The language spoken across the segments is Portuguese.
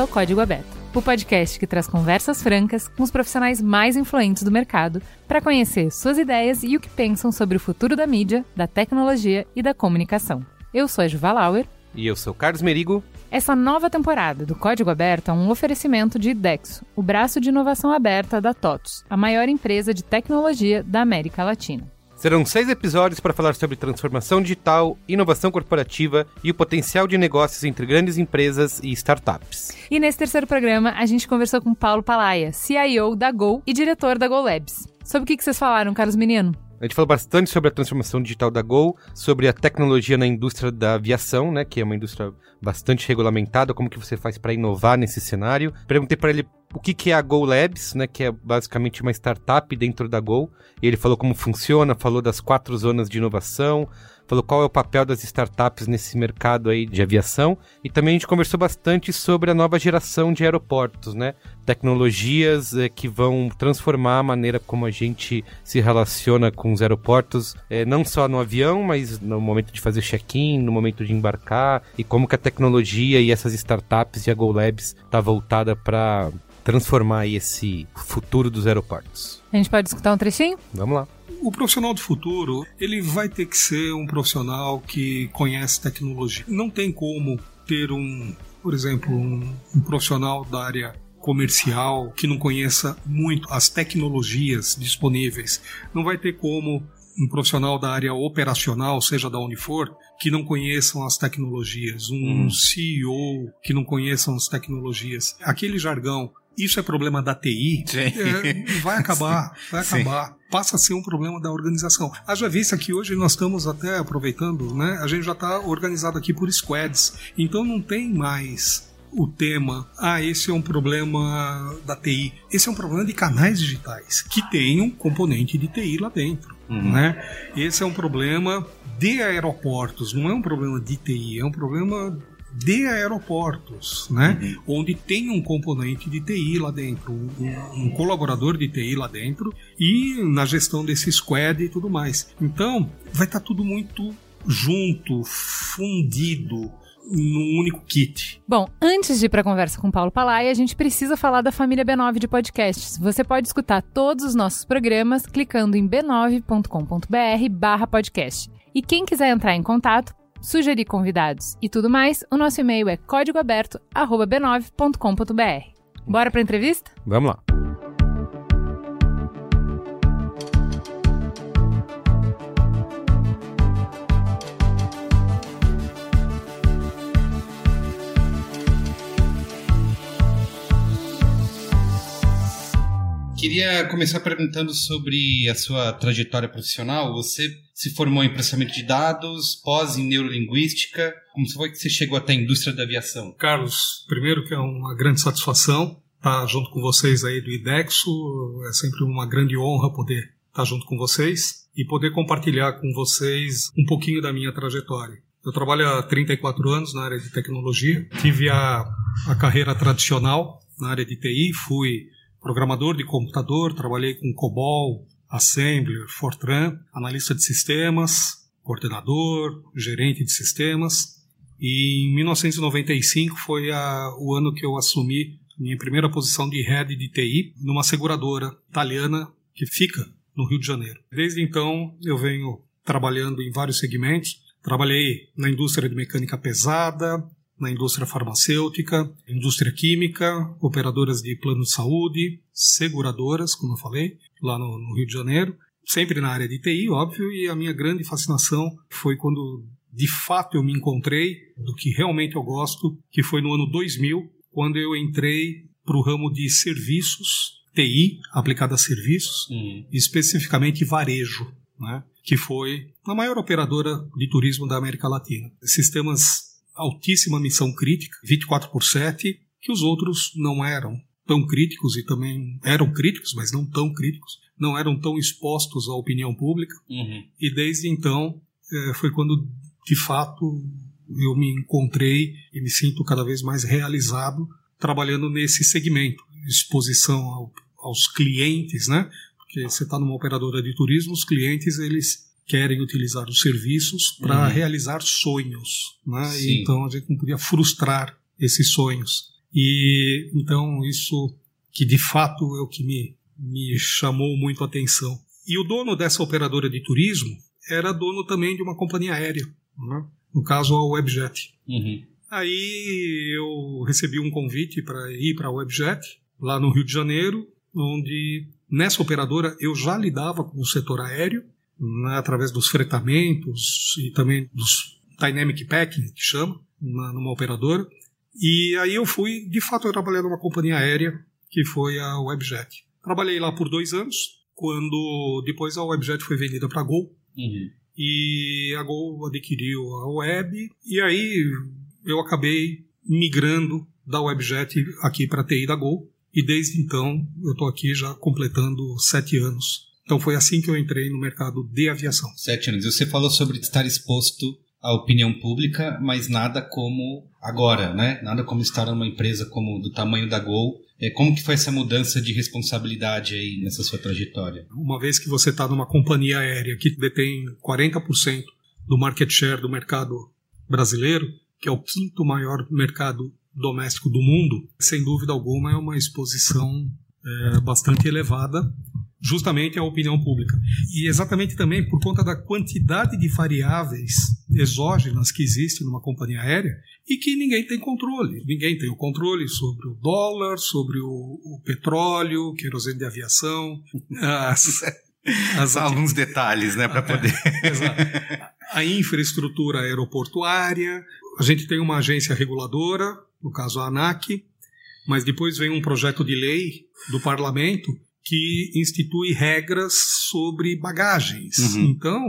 ao Código Aberto, o podcast que traz conversas francas com os profissionais mais influentes do mercado para conhecer suas ideias e o que pensam sobre o futuro da mídia, da tecnologia e da comunicação. Eu sou a Juva Lauer. E eu sou Carlos Merigo. Essa nova temporada do Código Aberto é um oferecimento de Idexo, o braço de inovação aberta da TOTUS, a maior empresa de tecnologia da América Latina. Serão seis episódios para falar sobre transformação digital, inovação corporativa e o potencial de negócios entre grandes empresas e startups. E nesse terceiro programa, a gente conversou com Paulo Palaia, CIO da Gol e diretor da Go Labs. Sobre o que vocês falaram, Carlos Menino? A gente falou bastante sobre a transformação digital da Gol, sobre a tecnologia na indústria da aviação, né, que é uma indústria bastante regulamentada, como que você faz para inovar nesse cenário. Perguntei para ele o que, que é a Go Labs, né, que é basicamente uma startup dentro da Go. E ele falou como funciona, falou das quatro zonas de inovação, falou qual é o papel das startups nesse mercado aí de aviação. E também a gente conversou bastante sobre a nova geração de aeroportos, né? Tecnologias é, que vão transformar a maneira como a gente se relaciona com os aeroportos, é, não só no avião, mas no momento de fazer check-in, no momento de embarcar, e como que a tecnologia e essas startups e a Go Labs tá voltada para transformar esse futuro dos aeroportos. A gente pode escutar um trechinho? Vamos lá. O profissional do futuro, ele vai ter que ser um profissional que conhece tecnologia. Não tem como ter um, por exemplo, um, um profissional da área comercial que não conheça muito as tecnologias disponíveis. Não vai ter como um profissional da área operacional, seja da Unifor, que não conheçam as tecnologias, um hum. CEO que não conheçam as tecnologias. Aquele jargão isso é problema da TI, é, vai acabar, vai acabar. Sim. Passa a ser um problema da organização. Haja vista que hoje nós estamos até aproveitando, né? A gente já está organizado aqui por squads, então não tem mais o tema, ah, esse é um problema da TI. Esse é um problema de canais digitais, que tem um componente de TI lá dentro. Uhum. Né? Esse é um problema de aeroportos, não é um problema de TI, é um problema de aeroportos, né? Uhum. Onde tem um componente de TI lá dentro, um, um, colaborador de TI lá dentro e na gestão desse squad e tudo mais. Então, vai estar tá tudo muito junto, fundido, num único kit. Bom, antes de ir para a conversa com Paulo Palaia, a gente precisa falar da família B9 de podcasts. Você pode escutar todos os nossos programas clicando em b9.com.br/podcast. E quem quiser entrar em contato, sugerir convidados e tudo mais, o nosso e-mail é códigoaberto@b9.com.br. Bora para entrevista? Vamos lá. Queria começar perguntando sobre a sua trajetória profissional. Você se formou em processamento de dados, pós em neurolinguística. Como foi que você chegou até a indústria da aviação? Carlos, primeiro que é uma grande satisfação estar junto com vocês aí do IDEXO. É sempre uma grande honra poder estar junto com vocês e poder compartilhar com vocês um pouquinho da minha trajetória. Eu trabalho há 34 anos na área de tecnologia. Tive a, a carreira tradicional na área de TI, fui programador de computador, trabalhei com COBOL, Assembler, Fortran, analista de sistemas, coordenador, gerente de sistemas. E em 1995 foi a, o ano que eu assumi minha primeira posição de head de TI numa seguradora italiana que fica no Rio de Janeiro. Desde então eu venho trabalhando em vários segmentos. Trabalhei na indústria de mecânica pesada, na indústria farmacêutica, indústria química, operadoras de plano de saúde, seguradoras, como eu falei, lá no, no Rio de Janeiro, sempre na área de TI, óbvio, e a minha grande fascinação foi quando de fato eu me encontrei do que realmente eu gosto, que foi no ano 2000, quando eu entrei para o ramo de serviços, TI, aplicada a serviços, Uhum. especificamente varejo, né? que foi a maior operadora de turismo da América Latina. Sistemas altíssima missão crítica, 24 por 7, que os outros não eram tão críticos e também eram críticos, mas não tão críticos, não eram tão expostos à opinião pública. Uhum. E desde então eh, foi quando, de fato, eu me encontrei e me sinto cada vez mais realizado trabalhando nesse segmento, exposição ao- aos clientes, né? Porque você está numa operadora de turismo, os clientes eles querem utilizar os serviços para Uhum. realizar sonhos, né? E então a gente não podia frustrar esses sonhos. E então isso que de fato é o que me me chamou muito a atenção. E o dono dessa operadora de turismo era dono também de uma companhia aérea, né? no caso a Webjet. Uhum. Aí eu recebi um convite para ir para a Webjet, lá no Rio de Janeiro, onde nessa operadora eu já lidava com o setor aéreo, né, através dos fretamentos e também dos dynamic packing, que chama, na- numa operadora. E aí eu fui, de fato, eu trabalhei numa companhia aérea, que foi a Webjet. Trabalhei lá por dois anos, quando depois a Webjet foi vendida para a Gol, Uhum. e a Gol adquiriu a Web, e aí eu acabei migrando da Webjet aqui para a TI da Gol, e desde então eu estou aqui já completando sete anos. Então foi assim que eu entrei no mercado de aviação. Sete anos. Você falou sobre estar exposto à opinião pública, mas nada como agora, né? Nada como estar numa empresa como do tamanho da Gol. É, como que foi essa mudança de responsabilidade aí nessa sua trajetória? Uma vez que você está numa companhia aérea que detém 40% do market share do mercado brasileiro, que é o quinto maior mercado doméstico do mundo, sem dúvida alguma é uma exposição é, bastante elevada, justamente à opinião pública. E exatamente também por conta da quantidade de variáveis exógenas que existe numa companhia aérea e que ninguém tem controle. Ninguém tem o controle sobre o dólar, sobre o, o petróleo, querosene de aviação, as, as Alguns detalhes, né, para poder. Exato. A infraestrutura aeroportuária, a gente tem uma agência reguladora, no caso a ANAC, mas depois vem um projeto de lei do parlamento que institui regras sobre bagagens. Uhum. Então,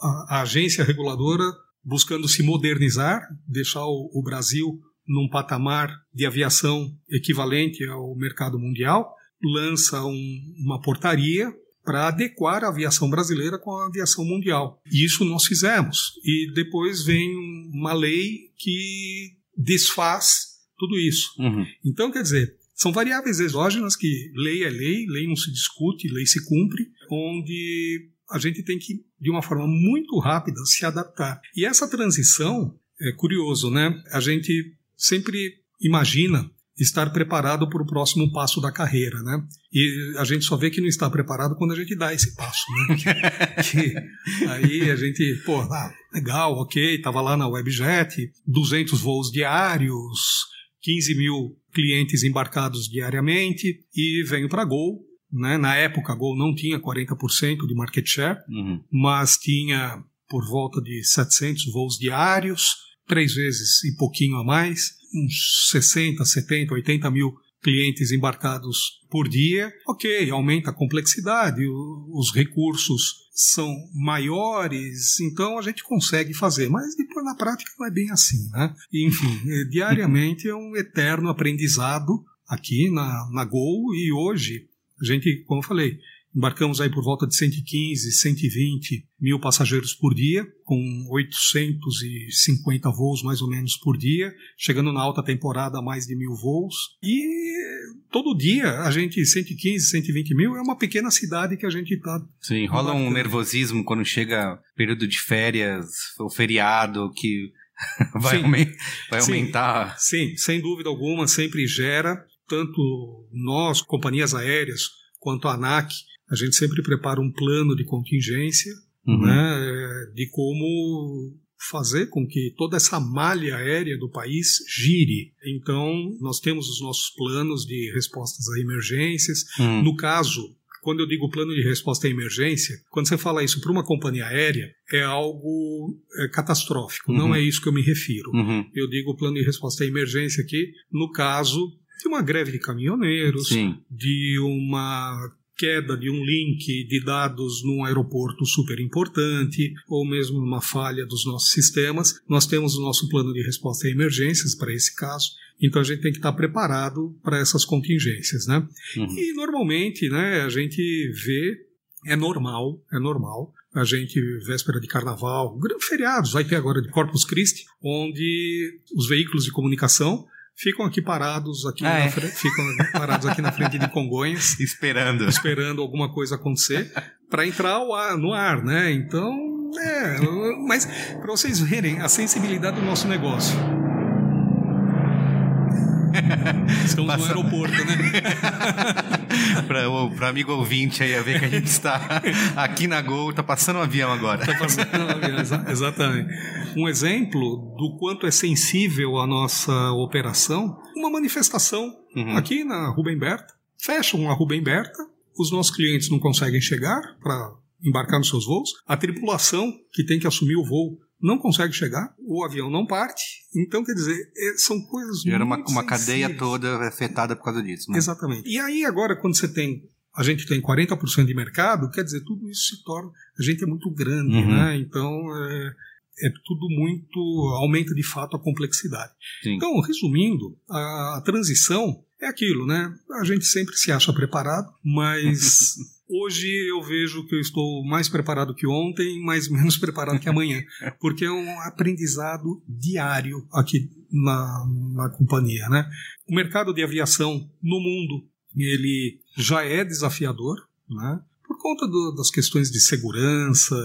a, a agência reguladora, buscando se modernizar, deixar o, o Brasil num patamar de aviação equivalente ao mercado mundial, lança um- uma portaria para adequar a aviação brasileira com a aviação mundial. Isso nós fizemos. E depois vem uma lei que desfaz tudo isso. Uhum. Então, quer dizer, são variáveis exógenas que lei é lei, lei não se discute, lei se cumpre, onde a gente tem que, de uma forma muito rápida, se adaptar. E essa transição é curioso, né? A gente sempre imagina estar preparado para o próximo passo da carreira, né? E a gente só vê que não está preparado quando a gente dá esse passo, né? Que- que aí a gente, pô, ah, legal, ok, estava lá na Webjet, 200 voos diários, 15 mil clientes embarcados diariamente e venho para a Gol. Né? Na época, a Gol não tinha 40% de market share, Uhum. mas tinha por volta de 700 voos diários, três vezes e pouquinho a mais, uns 60, 70, 80 mil clientes embarcados por dia. Ok, aumenta a complexidade, os recursos são maiores, então a gente consegue fazer, mas depois na prática não é bem assim, né? Enfim, eh, diariamente é um eterno aprendizado aqui na, na Gol e hoje a gente, como eu falei, embarcamos aí por volta de 115, 120 mil passageiros por dia, com 850 voos mais ou menos por dia, chegando na alta temporada a mais de mil voos. E todo dia a gente, 115, 120 mil, é uma pequena cidade que a gente está Sim, rola um nervosismo quando chega período de férias, ou feriado, que vai, Sim. vai Sim. aumentar. Sim, sem dúvida alguma, sempre gera, tanto nós, companhias aéreas, quanto a ANAC, a gente sempre prepara um plano de contingência, Uhum. né, de como fazer com que toda essa malha aérea do país gire. Então, nós temos os nossos planos de respostas a emergências. Hum. No caso, quando eu digo plano de resposta à emergência, quando você fala isso para uma companhia aérea, é algo é, catastrófico, Uhum. não é isso que eu me refiro. Uhum. Eu digo plano de resposta à emergência aqui, no caso, de uma greve de caminhoneiros, Sim. de uma queda de um link de dados num aeroporto super importante, ou mesmo uma falha dos nossos sistemas. Nós temos o nosso plano de resposta a emergências para esse caso, então a gente tem que estar preparado para essas contingências, né? Uhum. E normalmente, né, a gente vê, é normal, é normal, a gente, véspera de carnaval, feriados, vai ter agora de Corpus Christi, onde os veículos de comunicação ficam aqui parados aqui Ah, na é? fre- ficam parados aqui na frente de Congonhas, Esperando. esperando alguma coisa acontecer para entrar no ar, né? Então, é, mas para vocês verem a sensibilidade do nosso negócio. Estamos Passa- no aeroporto, né? para o amigo ouvinte aí, a ver que a gente está aqui na Gol, tá passando um avião agora. Tá passando na avião, exa- Exatamente. Um exemplo do quanto é sensível a nossa operação, uma manifestação Uhum. aqui na Rubem Berta. Fecham a Rubem Berta, os nossos clientes não conseguem chegar para embarcar nos seus voos, a tripulação que tem que assumir o voo não consegue chegar, o avião não parte. Então, quer dizer, é- são coisas Era uma, muito uma cadeia sensíveis. toda afetada por causa disso. Né? Exatamente. E aí, agora, quando você tem. A gente tem 40% de mercado, quer dizer, tudo isso se torna. A gente é muito grande, Uhum. né? Então, é, é tudo muito. aumenta de fato a complexidade. Sim. Então, resumindo, a, a transição é aquilo, né? A gente sempre se acha preparado, mas. Hoje eu vejo que eu estou mais preparado que ontem, mas menos preparado que amanhã, porque é um aprendizado diário aqui na, na companhia, né? O mercado de aviação no mundo ele já é desafiador, né? Por conta do- das questões de segurança,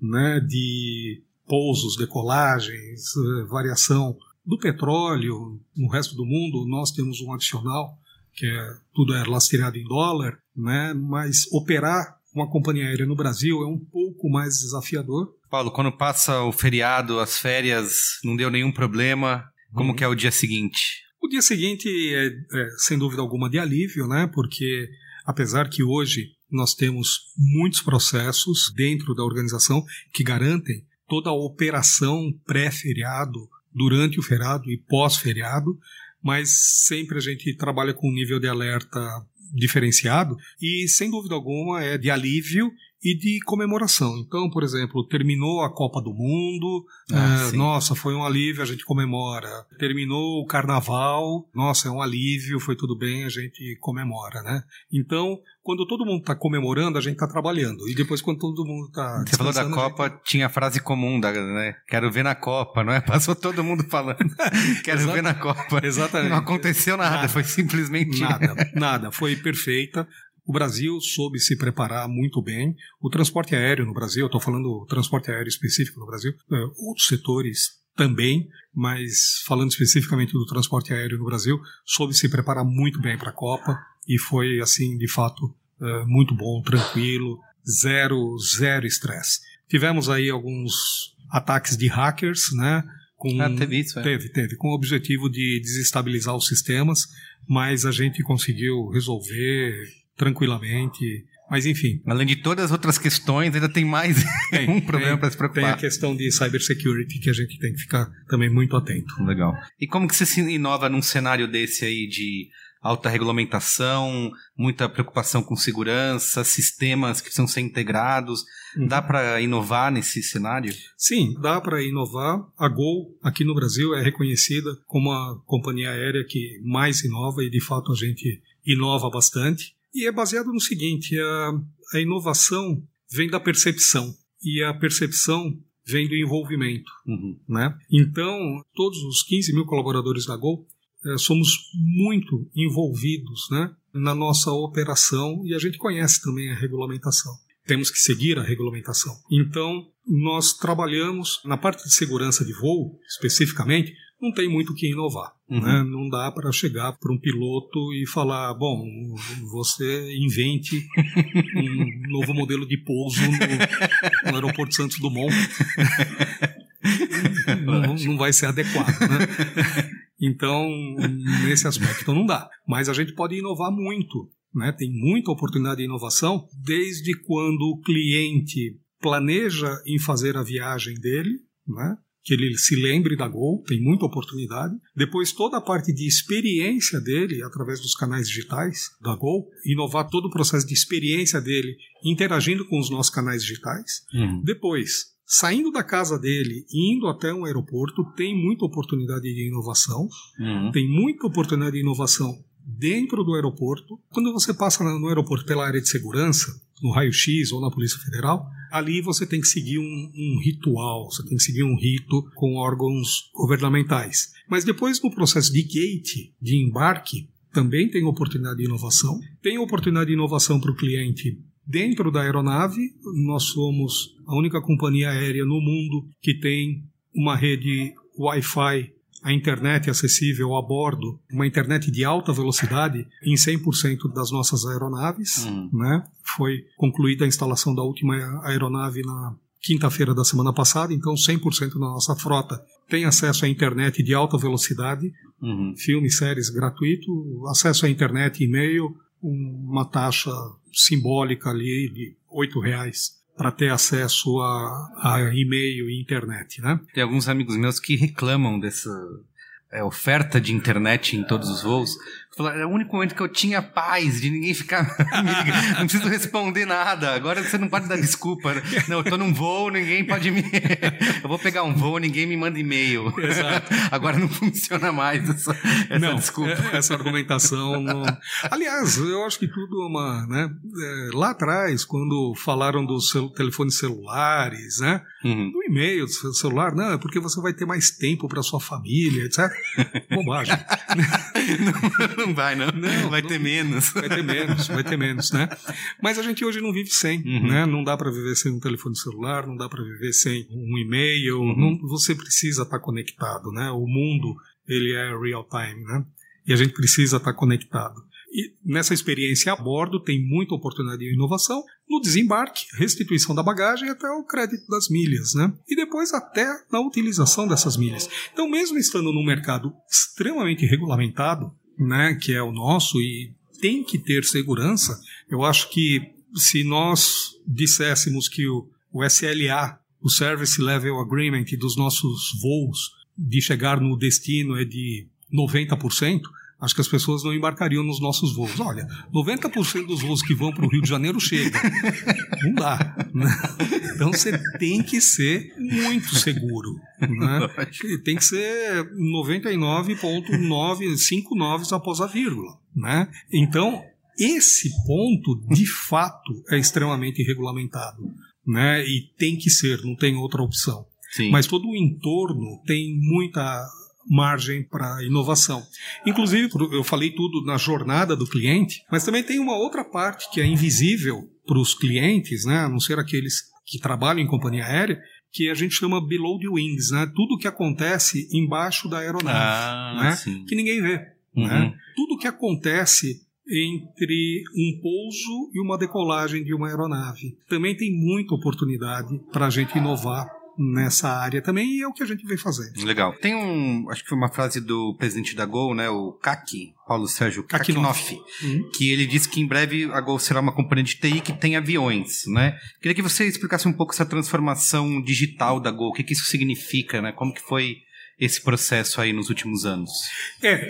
né? De pousos, decolagens, eh, variação do petróleo no resto do mundo. Nós temos um adicional que é tudo é lastreado em dólar, né? Mas operar uma companhia aérea no Brasil é um pouco mais desafiador. Paulo, quando passa o feriado, as férias, não deu nenhum problema, como Uhum. que é o dia seguinte? O dia seguinte é, é, sem dúvida alguma, de alívio, né? Porque apesar que hoje nós temos muitos processos dentro da organização que garantem toda a operação pré-feriado, durante o feriado e pós-feriado, mas sempre a gente trabalha com um nível de alerta diferenciado e, sem dúvida alguma, é de alívio e de comemoração. Então, por exemplo, terminou a Copa do Mundo, Ah, é, nossa, foi um alívio, a gente comemora. Terminou o carnaval, nossa, é um alívio, foi tudo bem, a gente comemora, né? Então, quando todo mundo está comemorando, a gente está trabalhando. E depois, quando todo mundo está. Você falou da Copa, tinha a frase comum, da, né? Quero ver na Copa, não é? Passou todo mundo falando. Quero Exato. ver na Copa. Exatamente. Não aconteceu nada, Nada. foi simplesmente. Nada, nada. Foi perfeita. O Brasil soube se preparar muito bem. O transporte aéreo no Brasil, estou falando transporte aéreo específico no Brasil, é, outros setores também, mas falando especificamente do transporte aéreo no Brasil, soube se preparar muito bem para a Copa e foi, assim, de fato, é, muito bom, tranquilo, zero, zero estresse. Tivemos aí alguns ataques de hackers, né? Com, Ah, teve isso, é? Teve, teve, com o objetivo de desestabilizar os sistemas, mas a gente conseguiu resolver tranquilamente. Mas enfim, Além de todas as outras questões, ainda tem mais tem, um problema para se Tem a preocupar. questão de cybersecurity que a gente tem que ficar também muito atento. Legal. E como que você se inova num cenário desse aí de alta regulamentação, muita preocupação com segurança, sistemas que precisam ser integrados? Uhum. Dá para inovar nesse cenário? Sim, dá para inovar. A Gol, aqui no Brasil, é reconhecida como a companhia aérea que mais inova e, de fato, a gente inova bastante. E é baseado no seguinte: a, a inovação vem da percepção e a percepção vem do envolvimento. Uhum. né? Então, todos os 15 mil colaboradores da Gol eh, somos muito envolvidos né, na nossa operação e a gente conhece também a regulamentação. Temos que seguir a regulamentação. Então, nós trabalhamos na parte de segurança de voo, especificamente, não tem muito o que inovar. Uhum. né? Não dá para chegar para um piloto e falar: bom, você invente um novo modelo de pouso no, no aeroporto Santos Dumont não, não vai ser adequado, né? Então, nesse aspecto não dá. Mas a gente pode inovar muito, né? Tem muita oportunidade de inovação desde quando o cliente planeja em fazer a viagem dele, né? Que ele se lembre da Gol, tem muita oportunidade. Depois, toda a parte de experiência dele, através dos canais digitais da Gol, inovar todo o processo de experiência dele, interagindo com os nossos canais digitais. Uhum. Depois, saindo da casa dele e indo até um aeroporto, tem muita oportunidade de inovação. Uhum. Tem muita oportunidade de inovação dentro do aeroporto. Quando você passa no aeroporto pela área de segurança, no raio-x ou na Polícia Federal, ali você tem que seguir um, um, ritual, você tem que seguir um rito com órgãos governamentais. Mas depois, no processo de gate, de embarque, também tem oportunidade de inovação. Tem oportunidade de inovação para o cliente dentro da aeronave. Nós somos a única companhia aérea no mundo que tem uma rede Wi-Fi a internet acessível a bordo, uma internet de alta velocidade em 100% das nossas aeronaves. Hum. Né? Foi concluída a instalação da última aeronave na quinta-feira da semana passada, então 100% da nossa frota tem acesso à internet de alta velocidade, Uhum. filmes, séries gratuito, acesso à internet, e-mail, uma taxa simbólica ali de R$ reais para ter acesso a, a e-mail e internet, né? Tem alguns amigos meus que reclamam dessa é, oferta de internet em todos os voos. Falaram, é o único momento que eu tinha paz de ninguém ficar. Não preciso responder nada. Agora você não pode dar desculpa. Não, eu tô num voo, ninguém pode me. Eu vou pegar um voo, ninguém me manda e-mail. Exato. Agora não funciona mais essa, essa não, desculpa. é- essa argumentação. Não... Aliás, eu acho que tudo é uma. Né, é, lá atrás, quando falaram dos cel telefones celulares, né, Uhum. do e-mail, do celular, não, é porque você vai ter mais tempo para sua família, etc. Bobagem. Não, não vai, não. Não, vai não- ter menos. Vai ter menos, vai ter menos, né? Mas a gente hoje não vive sem, Uhum. né? Não dá para viver sem um telefone celular, não dá para viver sem um e-mail, Uhum. não- você precisa estar conectado, né? O mundo, ele é real time, né? E a gente precisa estar conectado. E nessa experiência a bordo tem muita oportunidade de inovação no desembarque, restituição da bagagem até o crédito das milhas, né? E depois até na utilização dessas milhas. Então, mesmo estando num mercado extremamente regulamentado, né, que é o nosso e tem que ter segurança, eu acho que se nós disséssemos que o, o SLA, o Service Level Agreement dos nossos voos de chegar no destino é de 90%, acho que as pessoas não embarcariam nos nossos voos. Olha, 90% dos voos que vão para o Rio de Janeiro chegam. Não dá. né? Então você tem que ser muito seguro. Né? Tem que ser 99,959 após a vírgula. Né? Então, esse ponto, de fato, é extremamente regulamentado. Né? E tem que ser, não tem outra opção. Sim. Mas todo o entorno tem muita margem para inovação. Inclusive, eu falei tudo na jornada do cliente, mas também tem uma outra parte que é invisível para os clientes, né, a não ser aqueles que trabalham em companhia aérea, que a gente chama below the wings, né, tudo que acontece embaixo da aeronave, Ah, né, sim. que ninguém vê. Uhum. né? Tudo que acontece entre um pouso e uma decolagem de uma aeronave. Também tem muita oportunidade para a gente inovar nessa área também e é o que a gente vem fazendo. Legal. Tem um, acho que foi uma frase do presidente da Gol, né, o Kaki, Paulo Sérgio Kakinoff. Uhum. que ele disse que em breve a Gol será uma companhia de TI que tem aviões, né? Queria que você explicasse um pouco essa transformação digital da Gol, o que, que isso significa, né? Como que foi esse processo aí nos últimos anos? É, é,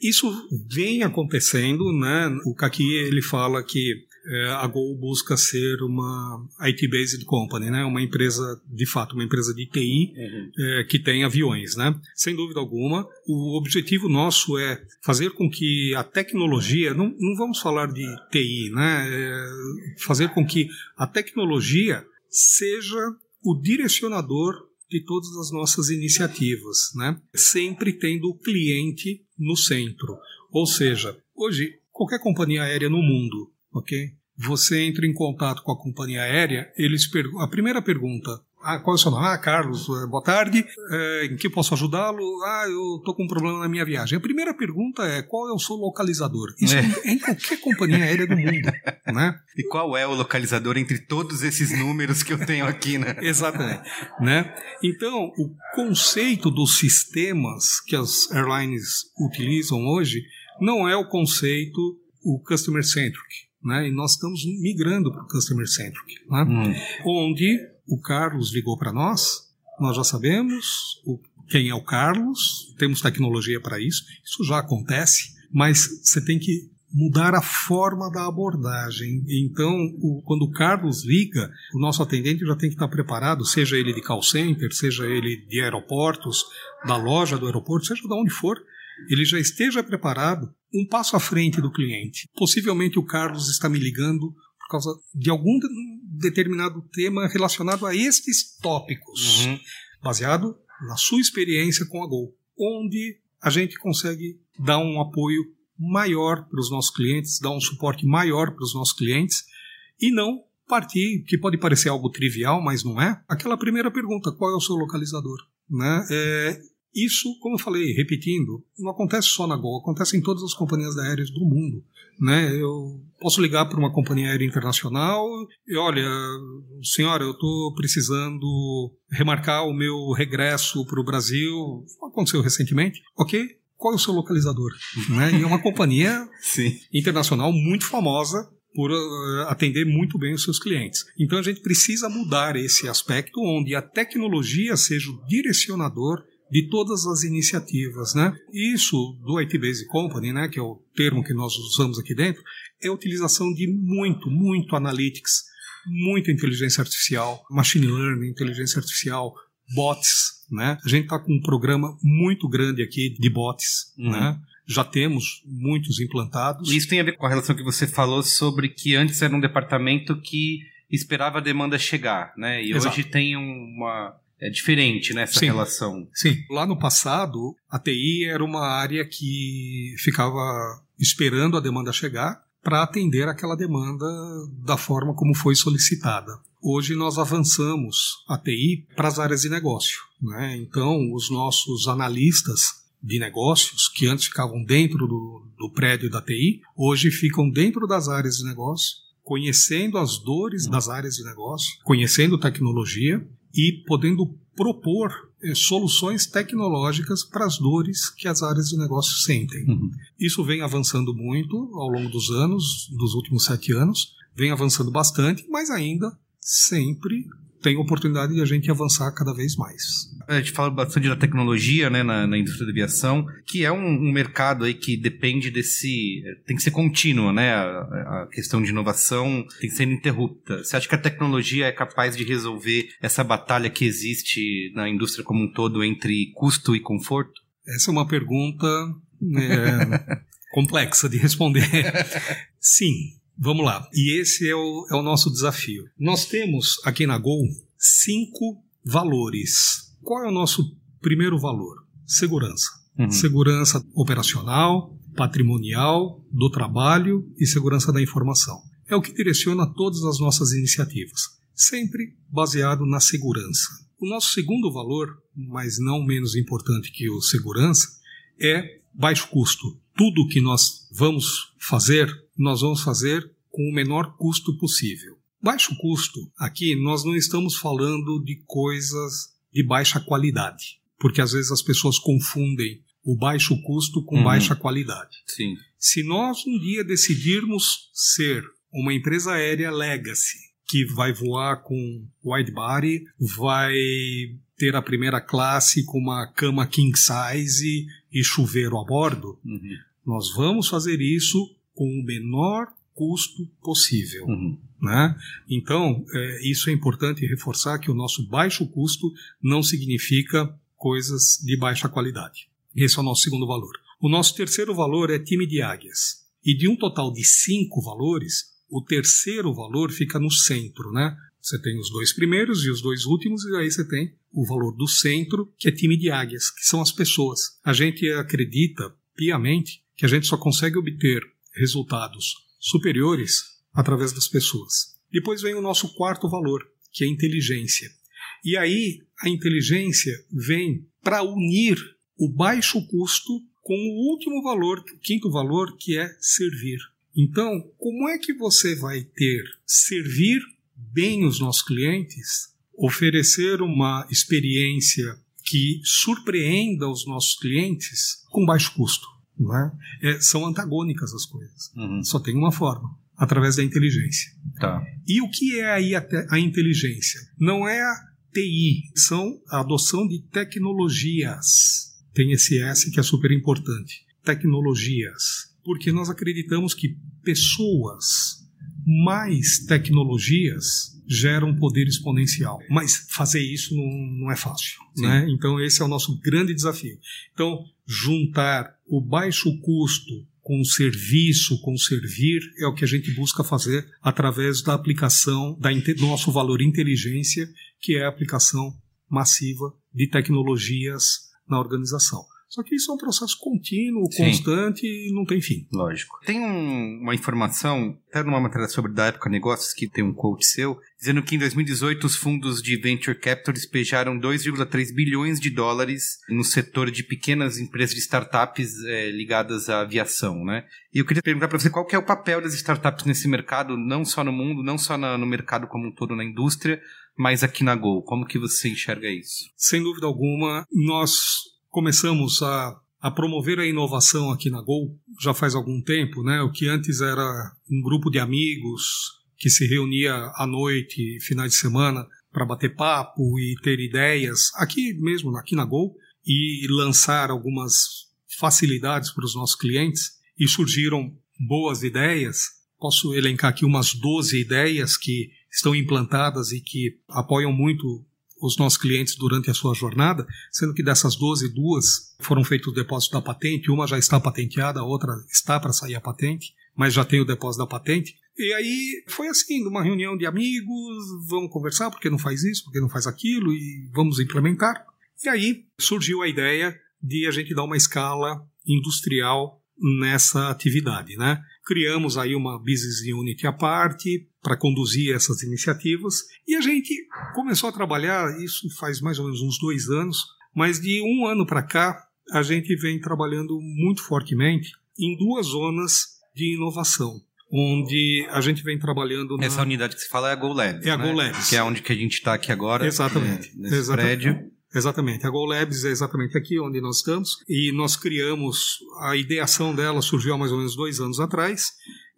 isso vem acontecendo, né? O Kaki ele fala que é, a Gol busca ser uma IT-based company, né? Uma empresa, de fato, uma empresa de TI é, que tem aviões, né? Sem dúvida alguma. O objetivo nosso é fazer com que a tecnologia, não, não vamos falar de TI, né? É, fazer com que a tecnologia seja o direcionador de todas as nossas iniciativas, né? Sempre tendo o cliente no centro. Ou seja, hoje qualquer companhia aérea no mundo, ok? Você entra em contato com a companhia aérea, eles a primeira pergunta ah, qual é o seu nome? Ah, Carlos, eh, boa tarde. Eh, em que posso ajudá-lo? Ah, eu estou com um problema na minha viagem. A primeira pergunta é qual é o seu localizador? Isso É. é em qualquer companhia aérea do mundo, né? E qual é o localizador entre todos esses números que eu tenho aqui, né? Exatamente. né? Então, o conceito dos sistemas que as airlines utilizam hoje não é o conceito o customer centric. Né? E nós estamos migrando para o customer centric. Né? Hum. Onde o Carlos ligou para nós nós já sabemos o, quem é o Carlos, temos tecnologia para isso, isso já acontece, mas você tem que mudar a forma da abordagem. Então, o, quando o Carlos liga, o nosso atendente já tem que estar preparado, seja ele de call center, seja ele de aeroportos, da loja do aeroporto, seja de onde for, ele já esteja preparado um passo à frente do cliente. Possivelmente o Carlos está me ligando por causa de algum determinado tema relacionado a estes tópicos, uhum. baseado na sua experiência com a Gol, onde a gente consegue dar um apoio maior para os nossos clientes, dar um suporte maior para os nossos clientes e não partir, que pode parecer algo trivial, mas não é, aquela primeira pergunta, qual é o seu localizador? Né? É, isso, como eu falei, repetindo, não acontece só na Gol, acontece em todas as companhias aéreas do mundo. Né? Eu posso ligar para uma companhia aérea internacional e, olha, senhora, eu estou precisando remarcar o meu regresso para o Brasil. Aconteceu recentemente. Ok, qual é o seu localizador? né? E é uma companhia internacional muito famosa por uh, atender muito bem os seus clientes. Então a gente precisa mudar esse aspecto onde a tecnologia seja o direcionador de todas as iniciativas, né? Isso do IT Base Company, né, que é o termo que nós usamos aqui dentro, é a utilização de muito, muito analytics, muita inteligência artificial, machine learning, inteligência artificial, bots, né? A gente está com um programa muito grande aqui de bots, uhum. né? Já temos muitos implantados. Isso tem a ver com a relação que você falou sobre que antes era um departamento que esperava a demanda chegar, né? E Exato. hoje tem uma é diferente nessa sim, relação. Sim. Lá no passado, a TI era uma área que ficava esperando a demanda chegar para atender aquela demanda da forma como foi solicitada. Hoje nós avançamos a TI para as áreas de negócio. Né? Então, os nossos analistas de negócios, que antes ficavam dentro do, do prédio da TI, hoje ficam dentro das áreas de negócio, conhecendo as dores das áreas de negócio, conhecendo tecnologia e podendo propor eh, soluções tecnológicas para as dores que as áreas de negócio sentem. Uhum. Isso vem avançando muito ao longo dos anos, dos últimos sete anos, vem avançando bastante, mas ainda sempre tem oportunidade de a gente avançar cada vez mais. A gente fala bastante da tecnologia né, na, na indústria da aviação, que é um, um, mercado aí que depende desse. tem que ser contínuo, né? A, a, questão de inovação tem que ser ininterrupta. Você acha que a tecnologia é capaz de resolver essa batalha que existe na indústria como um todo entre custo e conforto? Essa é uma pergunta é, complexa de responder. Sim, Vamos lá. E esse é o, é o nosso desafio. Nós temos aqui na Gol cinco valores. Qual é o nosso primeiro valor? Segurança. Uhum. Segurança operacional, patrimonial, do trabalho e segurança da informação. É o que direciona todas as nossas iniciativas, sempre baseado na segurança. O nosso segundo valor, mas não menos importante que o segurança, é baixo custo. Tudo que nós vamos fazer nós vamos fazer com o menor custo possível. Baixo custo, aqui nós não estamos falando de coisas de baixa qualidade, porque às vezes as pessoas confundem o baixo custo com uhum. baixa qualidade. Sim. Se nós um dia decidirmos ser uma empresa aérea legacy, que vai voar com wide body, vai ter a primeira classe com uma cama king size e chuveiro a bordo, uhum. nós vamos fazer isso com o menor custo possível. Uhum. Né? Então, é, isso é importante reforçar que o nosso baixo custo não significa coisas de baixa qualidade. Esse é o nosso segundo valor. O nosso terceiro valor é time de águias. E de um total de cinco valores, o terceiro valor fica no centro, né? Você tem os dois primeiros e os dois últimos, e aí você tem o valor do centro, que é time de águias, que são as pessoas. A gente acredita piamente que a gente só consegue obter resultados superiores através das pessoas. Depois vem o nosso quarto valor, que é a inteligência. E aí a inteligência vem para unir o baixo custo com o último valor, o quinto valor, que é servir. Então, como é que você vai ter servir bem os nossos clientes, oferecer uma experiência que surpreenda os nossos clientes com baixo custo? É? É, são antagônicas as coisas. Uhum. Só tem uma forma, através da inteligência. Tá. E o que é aí a, a inteligência? Não é a TI, são a adoção de tecnologias. Tem esse S que é super importante. Tecnologias. Porque nós acreditamos que pessoas mais tecnologias geram poder exponencial. Mas fazer isso não, não é fácil. Né? Então, esse é o nosso grande desafio. Então, juntar o baixo custo com o serviço, com o servir, é o que a gente busca fazer através da aplicação da nosso valor inteligência, que é a aplicação massiva de tecnologias na organização. Só que isso é um processo contínuo, Sim. constante e não tem fim. Lógico. Tem um- uma informação, até numa matéria sobre da época negócios, que tem um quote seu, dizendo que em 2018 os fundos de Venture Capital despejaram 2,3 bilhões de dólares no setor de pequenas empresas de startups eh, ligadas à aviação, né? E eu queria perguntar para você qual que é o papel das startups nesse mercado, não só no mundo, não só na- no mercado como um todo, na indústria, mas aqui na Gol. Como que você enxerga isso? Sem dúvida alguma, nós começamos a, a promover a inovação aqui na Gol já faz algum tempo, né? O que antes era um grupo de amigos que se reunia à noite, finais de semana, para bater papo e ter ideias, aqui mesmo, aqui na Gol, e lançar algumas facilidades para os nossos clientes, e surgiram boas ideias. Posso elencar aqui umas 12 ideias que estão implantadas e que apoiam muito os nossos clientes durante a sua jornada, sendo que dessas 12, duas foram feitos o depósito da patente, uma já está patenteada, a outra está para sair a patente, mas já tem o depósito da patente. E aí foi assim, numa reunião de amigos, vamos conversar, porque não faz isso, porque não faz aquilo, e vamos implementar. E aí surgiu a ideia de a gente dar uma escala industrial nessa atividade, né? Criamos aí uma business unit à parte para conduzir essas iniciativas e a gente começou a trabalhar, isso faz mais ou menos uns dois anos, mas de um ano para cá a gente vem trabalhando muito fortemente em duas zonas de inovação, onde a gente vem trabalhando na... Essa unidade que você fala é a Go Labs, É a né? Go Labs. Que é onde que a gente está aqui agora. Exatamente. é, nesse Exatamente. prédio. Exatamente. A Go Labs é exatamente aqui onde nós estamos. E nós criamos, a ideação dela surgiu há mais ou menos dois anos atrás.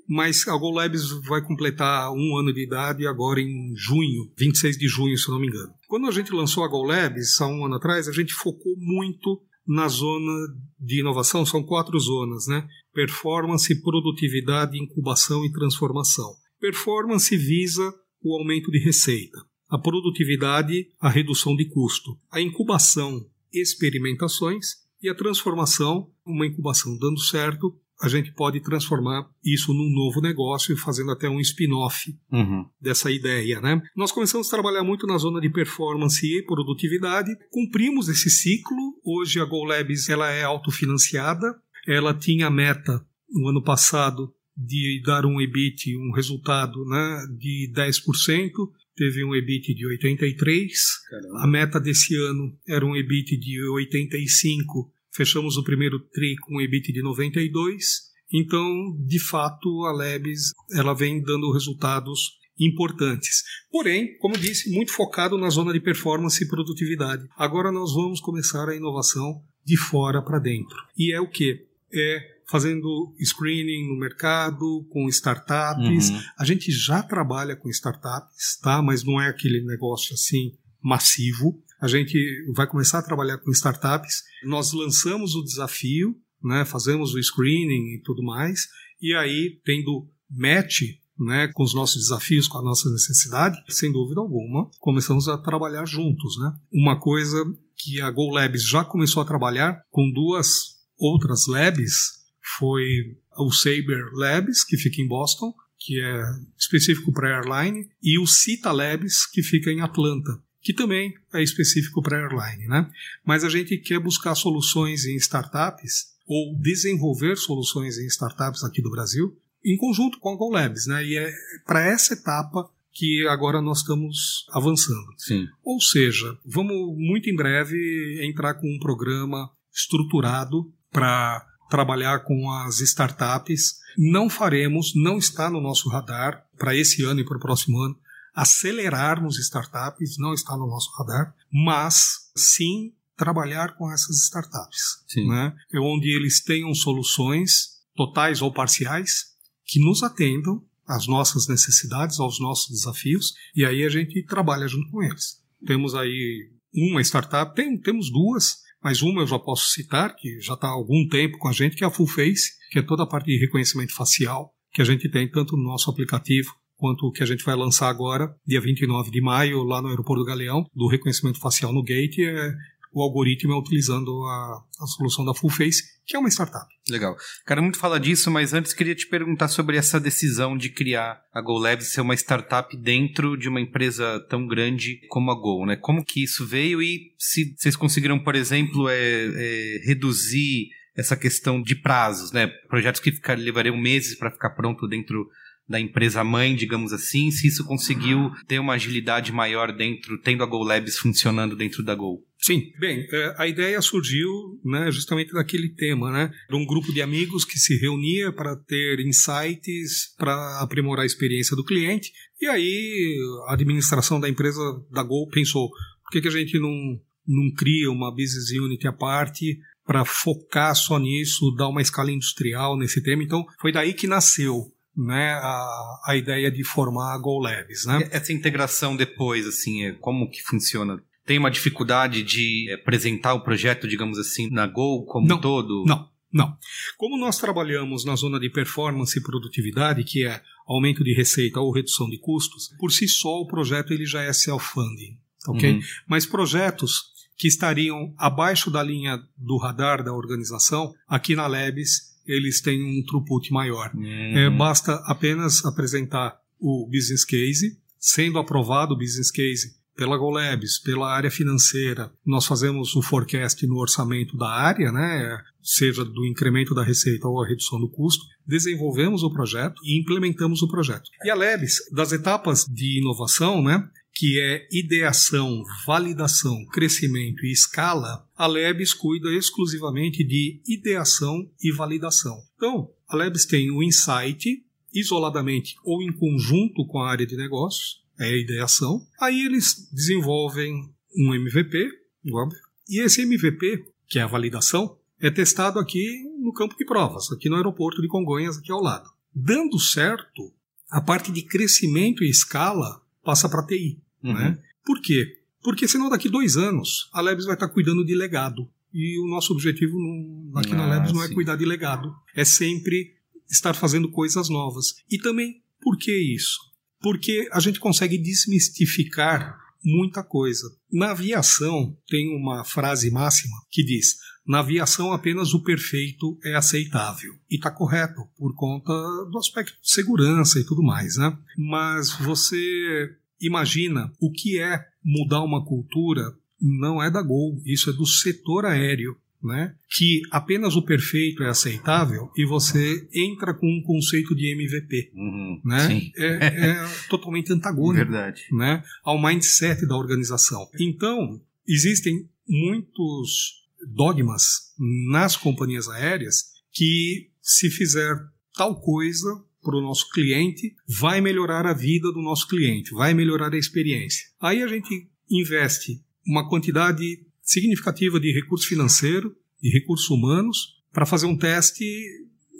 Mas a Go Labs vai completar um ano de idade agora em junho, 26 de junho, se não me engano. Quando a gente lançou a Go Labs, há um ano atrás, a gente focou muito na zona de inovação. São quatro zonas, né? Performance, produtividade, incubação e transformação. Performance visa o aumento de receita a produtividade, a redução de custo, a incubação, experimentações e a transformação, uma incubação dando certo, a gente pode transformar isso num novo negócio, fazendo até um spin-off Uhum. dessa ideia, né? Nós começamos a trabalhar muito na zona de performance e produtividade, cumprimos esse ciclo. Hoje a Go Labs ela é autofinanciada, ela tinha a meta no ano passado de dar um EBIT, um resultado, né, de 10%, teve um EBIT de 83. A meta desse ano era um EBIT de 85. Fechamos o primeiro tri com um EBIT de 92. Então, de fato, a Labs ela vem dando resultados importantes. Porém, como disse, muito focado na zona de performance e produtividade. Agora nós vamos começar a inovação de fora para dentro. E é o que? É fazendo screening no mercado, com startups. Uhum. A gente já trabalha com startups, tá? Mas não é aquele negócio assim massivo. A gente vai começar a trabalhar com startups. Nós lançamos o desafio, né? Fazemos o screening e tudo mais. E aí, tendo match né, com os nossos desafios, com a nossa necessidade, sem dúvida alguma, começamos a trabalhar juntos. Né? Uma coisa que a Go Labs já começou a trabalhar com duas outras labs foi o Saber Labs, que fica em Boston, que é específico para airline, e o Cita Labs, que fica em Atlanta, que também é específico para airline. Né? Mas a gente quer buscar soluções em startups ou desenvolver soluções em startups aqui do Brasil em conjunto com a Go Labs, né? E é para essa etapa que agora nós estamos avançando. Sim. Ou seja, vamos muito em breve entrar com um programa estruturado para trabalhar com as startups. Não faremos, não está no nosso radar para esse ano e para o próximo ano acelerarmos startups, não está no nosso radar, mas sim trabalhar com essas startups, Sim. né? É onde eles tenham soluções totais ou parciais que nos atendam às nossas necessidades, aos nossos desafios, e aí a gente trabalha junto com eles. temos aí uma startup, tem, temos duas, mas uma eu já posso citar, que já está há algum tempo com a gente, que é a Full Face, que é toda a parte de reconhecimento facial que a gente tem tanto no nosso aplicativo quanto o que a gente vai lançar agora, dia 29 de maio, lá no Aeroporto do Galeão, do reconhecimento facial no gate, é, o algoritmo é utilizando a, a solução da Full Face, que é uma startup. Legal. Quero muito falar disso, mas antes queria te perguntar sobre essa decisão de criar a GoLabs ser uma startup dentro de uma empresa tão grande como a Go, né? Como que isso veio e se vocês conseguiram, por exemplo, é, é reduzir essa questão de prazos, né? Projetos que ficar, levariam meses para ficar pronto dentro da empresa mãe, digamos assim, se isso conseguiu ter uma agilidade maior dentro, tendo a Go Labs funcionando dentro da Go. Sim, bem, é, a ideia surgiu né, justamente daquele tema, né? De um grupo de amigos que se reunia para ter insights, para aprimorar a experiência do cliente. E aí a administração da empresa da Go pensou: por que, que a gente não, não cria uma business unit à parte para focar só nisso, dar uma escala industrial nesse tema? Então foi daí que nasceu né, a, a ideia de formar a Go Labs, né? Essa integração depois, assim, é, como que funciona? Tem uma dificuldade de apresentar o projeto, digamos assim, na Go como não, um todo? Não, não. Como nós trabalhamos na zona de performance e produtividade, que é aumento de receita ou redução de custos, por si só o projeto ele já é self-funding, ok? Uhum. Mas projetos que estariam abaixo da linha do radar da organização, aqui na Labs eles têm um throughput maior. Uhum. É, basta apenas apresentar o business case, sendo aprovado o business case pela GoLabs, pela área financeira, nós fazemos o forecast no orçamento da área, né, seja do incremento da receita ou a redução do custo, desenvolvemos o projeto e implementamos o projeto. E a Labs, das etapas de inovação, né, que é ideação, validação, crescimento e escala, a Labs cuida exclusivamente de ideação e validação. Então, a Labs tem o insight, isoladamente ou em conjunto com a área de negócios, é a ideação. Aí eles desenvolvem um MVP, e esse MVP, que é a validação, é testado aqui no campo de provas, aqui no aeroporto de Congonhas, aqui ao lado. Dando certo, a parte de crescimento e escala passa para TI. Uhum. Né? Por quê? Porque senão daqui dois anos a Labs vai estar cuidando de legado. E o nosso objetivo no, aqui ah, na Labs não é cuidar de legado. É sempre estar fazendo coisas novas. E também, por que isso? Porque a gente consegue desmistificar muita coisa. Na aviação tem uma frase máxima que diz: na aviação apenas o perfeito é aceitável. E está correto, por conta do aspecto de segurança e tudo mais, né? Mas você imagina o que é mudar uma cultura não é da Gol, isso é do setor aéreo. Né? que apenas o perfeito é aceitável e você entra com um conceito de MVP. Uhum, né? É, é, totalmente antagônico Verdade. Né? ao mindset da organização. Então, existem muitos dogmas nas companhias aéreas que, se fizer tal coisa, para o nosso cliente, vai melhorar a vida do nosso cliente, vai melhorar a experiência. Aí a gente investe uma quantidade significativa de recurso financeiro e recursos humanos para fazer um teste,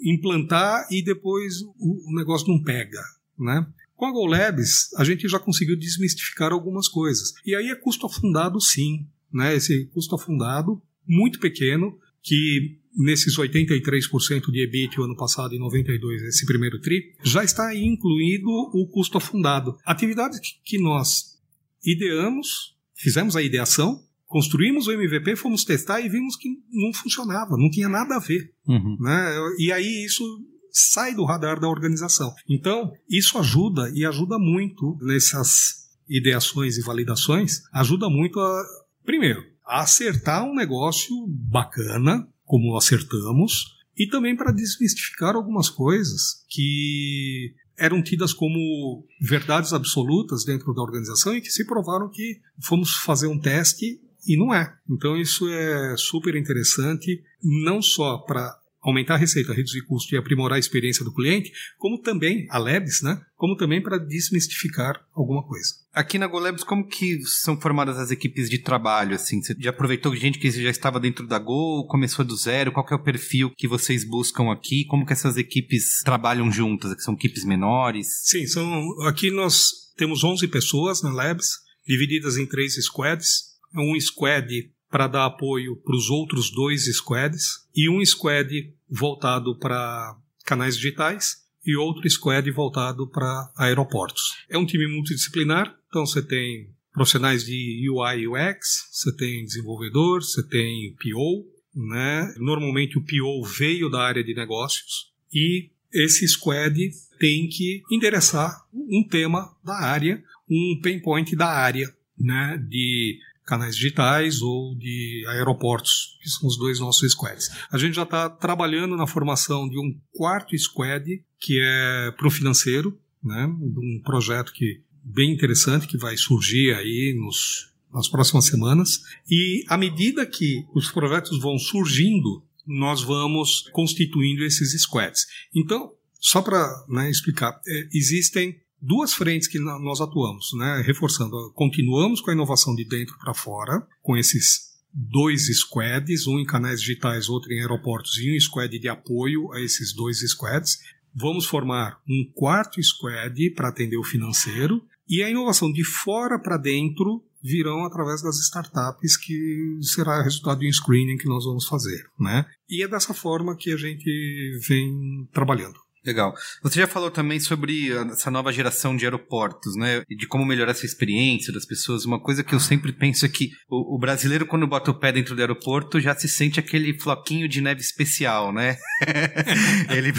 implantar e depois o, negócio não pega, né? Com a GoLabs, a gente já conseguiu desmistificar algumas coisas. E aí é custo afundado, sim. Né? Esse custo afundado, muito pequeno, que nesses 83% de EBIT o ano passado e 92% esse primeiro TRI, já está incluído o custo afundado. Atividades que nós ideamos, fizemos a ideação, construímos o MVP, fomos testar e vimos que não funcionava, não tinha nada a ver. Uhum. Né? E aí isso sai do radar da organização. Então, isso ajuda e ajuda muito nessas ideações e validações, ajuda muito a, primeiro, acertar um negócio bacana, como acertamos, e também para desmistificar algumas coisas que eram tidas como verdades absolutas dentro da organização e que se provaram que fomos fazer um teste e não é. Então isso é super interessante, não só para aumentar a receita, reduzir custo e aprimorar a experiência do cliente, como também a Labs, né? Como também para desmistificar alguma coisa. Aqui na GoLabs, como que são formadas as equipes de trabalho? Assim, você já aproveitou gente que já estava dentro da Go, começou do zero? Qual é o perfil que vocês buscam aqui? Como que essas equipes trabalham juntas? São equipes menores? Sim, são aqui nós temos 11 pessoas na Labs divididas em três squads. Um squad para dar apoio para os outros dois squads e um squad voltado para canais digitais e outro squad voltado para aeroportos. É um time multidisciplinar, então você tem profissionais de UI UX, você tem desenvolvedor, você tem PO, né? Normalmente o PO veio da área de negócios e esse squad tem que endereçar um tema da área, um pain point da área, né? De canais digitais ou de aeroportos, que são os dois nossos squads. A gente já está trabalhando na formação de um quarto squad, que é para o financeiro, né? um projeto que bem interessante que vai surgir aí nos, nas próximas semanas. E à medida que os projetos vão surgindo, nós vamos constituindo esses squads. Então, só para né, explicar, é, existem duas frentes que nós atuamos, né, reforçando. Continuamos com a inovação de dentro para fora, com esses dois squads, um em canais digitais, outro em aeroportos, e um squad de apoio a esses dois squads. Vamos formar um quarto squad para atender o financeiro e a inovação de fora para dentro virão através das startups que será resultado de um screening que nós vamos fazer, né? E é dessa forma que a gente vem trabalhando. Legal. Você já falou também sobre essa nova geração de aeroportos, né? E de como melhorar essa experiência das pessoas. Uma coisa que eu sempre penso é que o, o brasileiro, quando bota o pé dentro do aeroporto, já se sente aquele floquinho de neve especial, né? Ele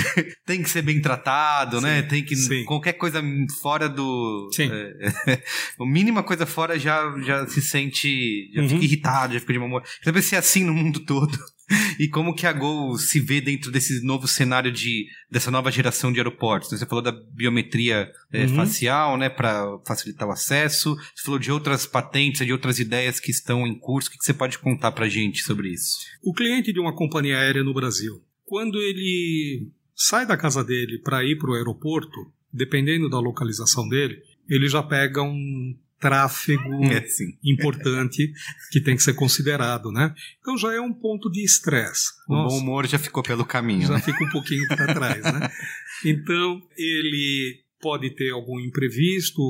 tem que ser bem tratado, né? sim, né? Tem que. Sim. Qualquer coisa fora do. Sim. É, a mínima coisa fora já, já se sente. Já uhum. fica irritado, já fica de mau humor. Deve ser assim no mundo todo e como que a Gol se vê dentro desse novo cenário de dessa nova geração de aeroportos? Você falou da biometria é, uhum. facial, né, para facilitar o acesso. Você falou de outras patentes, de outras ideias que estão em curso. O que você pode contar para gente sobre isso? O cliente de uma companhia aérea no Brasil, quando ele sai da casa dele para ir para o aeroporto, dependendo da localização dele, ele já pega um tráfego é, importante que tem que ser considerado, né? Então já é um ponto de estresse. O Nossa, bom humor já ficou pelo caminho. Já né? fica um pouquinho para trás, né? Então ele pode ter algum imprevisto,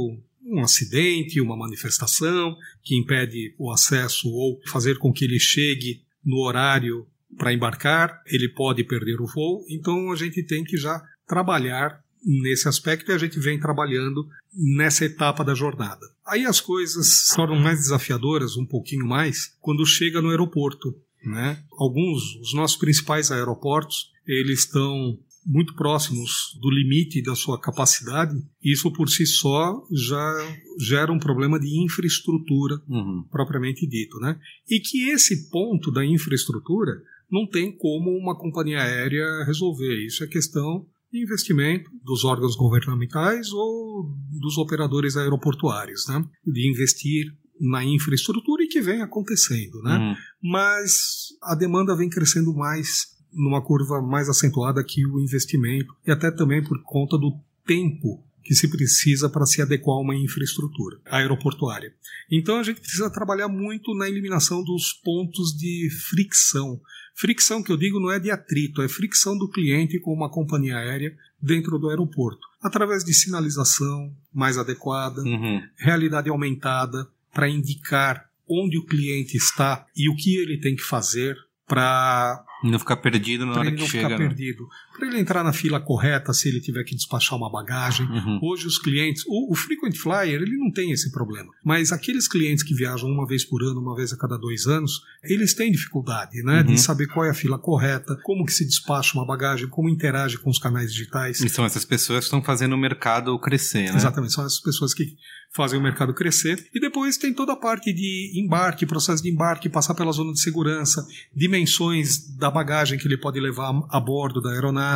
um acidente, uma manifestação que impede o acesso ou fazer com que ele chegue no horário para embarcar, ele pode perder o voo. Então a gente tem que já trabalhar nesse aspecto e a gente vem trabalhando nessa etapa da jornada. Aí as coisas se tornam mais desafiadoras, um pouquinho mais, quando chega no aeroporto. Né? Alguns, os nossos principais aeroportos, eles estão muito próximos do limite da sua capacidade, isso por si só já gera um problema de infraestrutura uhum. propriamente dito, né? E que esse ponto da infraestrutura não tem como uma companhia aérea resolver. Isso é questão investimento dos órgãos governamentais ou dos operadores aeroportuários, né? de investir na infraestrutura e que vem acontecendo, né? Uhum. Mas a demanda vem crescendo mais numa curva mais acentuada que o investimento e até também por conta do tempo que se precisa para se adequar a uma infraestrutura aeroportuária. Então a gente precisa trabalhar muito na eliminação dos pontos de fricção. Fricção que eu digo não é de atrito, é fricção do cliente com uma companhia aérea dentro do aeroporto, através de sinalização mais adequada, uhum. realidade aumentada para indicar onde o cliente está e o que ele tem que fazer para não ficar perdido na hora que chega. Não ficar né? perdido. Para ele entrar na fila correta se ele tiver que despachar uma bagagem. Uhum. Hoje os clientes, o, o, frequent flyer, ele não tem esse problema. Mas aqueles clientes que viajam uma vez por ano, uma vez a cada dois anos, eles têm dificuldade, né, uhum. de saber qual é a fila correta, como que se despacha uma bagagem, como interage com os canais digitais. E são essas pessoas que estão fazendo o mercado crescer, né? Exatamente, são essas pessoas que fazem o mercado crescer. E depois tem toda a parte de embarque, processo de embarque, passar pela zona de segurança, dimensões da bagagem que ele pode levar a bordo da aeronave.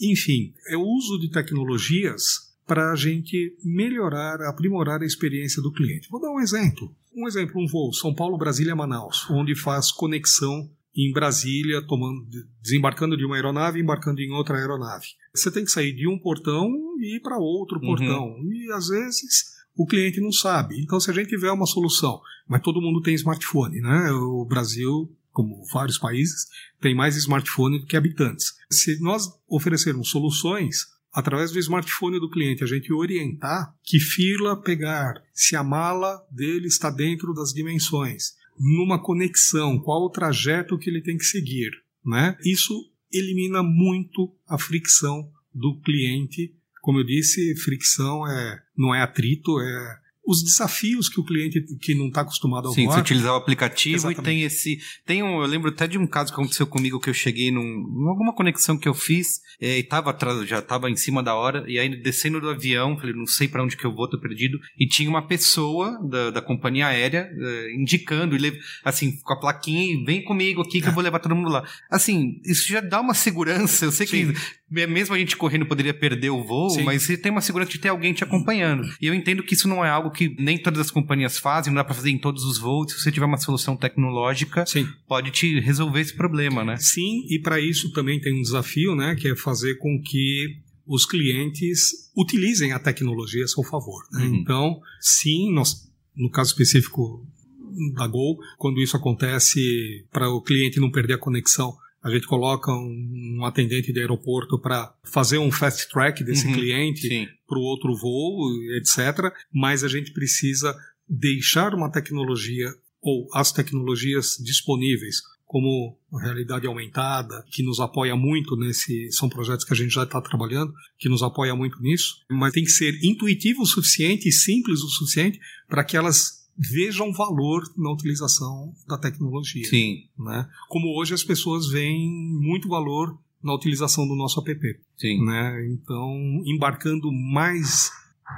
Enfim, é o uso de tecnologias para a gente melhorar, aprimorar a experiência do cliente. Vou dar um exemplo. Um exemplo, um voo São Paulo, Brasília, Manaus, onde faz conexão em Brasília, tomando, desembarcando de uma aeronave e embarcando em outra aeronave. Você tem que sair de um portão e ir para outro uhum. portão. E às vezes o cliente não sabe. Então, se a gente tiver uma solução, mas todo mundo tem smartphone, né? O Brasil, como vários países, tem mais smartphone do que habitantes. Se nós oferecermos soluções através do smartphone do cliente, a gente orientar que fila pegar, se a mala dele está dentro das dimensões, numa conexão, qual o trajeto que ele tem que seguir, né? Isso elimina muito a fricção do cliente. Como eu disse, fricção é, não é atrito, é os desafios que o cliente que não está acostumado a Sim, voar. você utilizar o aplicativo Exatamente. e tem esse. Tem um, eu lembro até de um caso que aconteceu comigo que eu cheguei num, em alguma conexão que eu fiz é, e tava atrás, já estava em cima da hora, e aí descendo do avião, falei, não sei para onde que eu vou, tô perdido. E tinha uma pessoa da, da companhia aérea é, indicando, e assim, com a plaquinha, e vem comigo aqui que eu vou levar todo mundo lá. Assim, isso já dá uma segurança. Eu sei Sim. que é, mesmo a gente correndo poderia perder o voo, Sim. mas você tem uma segurança de ter alguém te acompanhando. E eu entendo que isso não é algo que nem todas as companhias fazem, não dá para fazer em todos os voos. Se você tiver uma solução tecnológica, Sim. pode te resolver esse problema, né? Sim, e para isso também tem um desafio, né, que é fazer com que os clientes utilizem a tecnologia a seu favor. né? Uhum. Então, sim, nós, no caso específico da Gol, quando isso acontece para o cliente não perder a conexão, a gente coloca um, um atendente de aeroporto para fazer um fast track desse Uhum, cliente para o outro voo, etc. Mas a gente precisa deixar uma tecnologia ou as tecnologias disponíveis, como a realidade aumentada, que nos apoia muito nesse. São projetos que a gente já está trabalhando, que nos apoia muito nisso, mas tem que ser intuitivo o suficiente e simples o suficiente para que elas vejam valor na utilização da tecnologia Sim, né? Como hoje as pessoas veem muito valor na utilização do nosso app, sim. né? Então, embarcando mais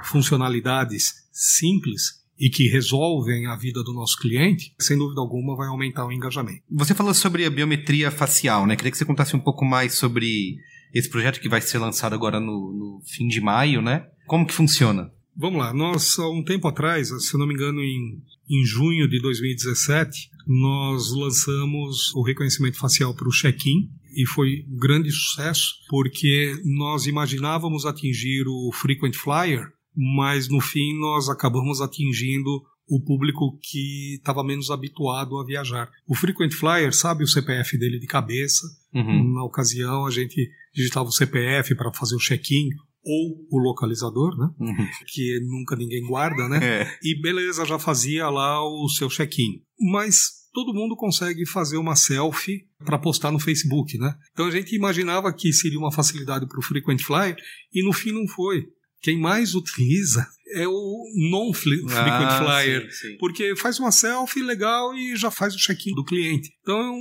funcionalidades simples e que resolvem a vida do nosso cliente, sem dúvida alguma vai aumentar o engajamento. Você falou sobre a biometria facial, né? Queria que você contasse um pouco mais sobre esse projeto que vai ser lançado agora no, no fim de maio, né? Como que funciona? Vamos lá, nós há um tempo atrás, se não me engano, em, em junho de 2017, nós lançamos o reconhecimento facial para o check-in e foi um grande sucesso porque nós imaginávamos atingir o frequent flyer, mas no fim nós acabamos atingindo o público que estava menos habituado a viajar. O frequent flyer sabe o CPF dele de cabeça. Uhum. Na ocasião a gente digitava o CPF para fazer o check-in ou o localizador, né? Uhum. que nunca ninguém guarda, né? É. E beleza, já fazia lá o seu check-in. Mas todo mundo consegue fazer uma selfie para postar no Facebook, né? Então a gente imaginava que seria uma facilidade para o frequent flyer e no fim não foi. Quem mais utiliza é o non-frequent Ah, flyer. sim, sim. Porque faz uma selfie legal e já faz o check-in do cliente. Então,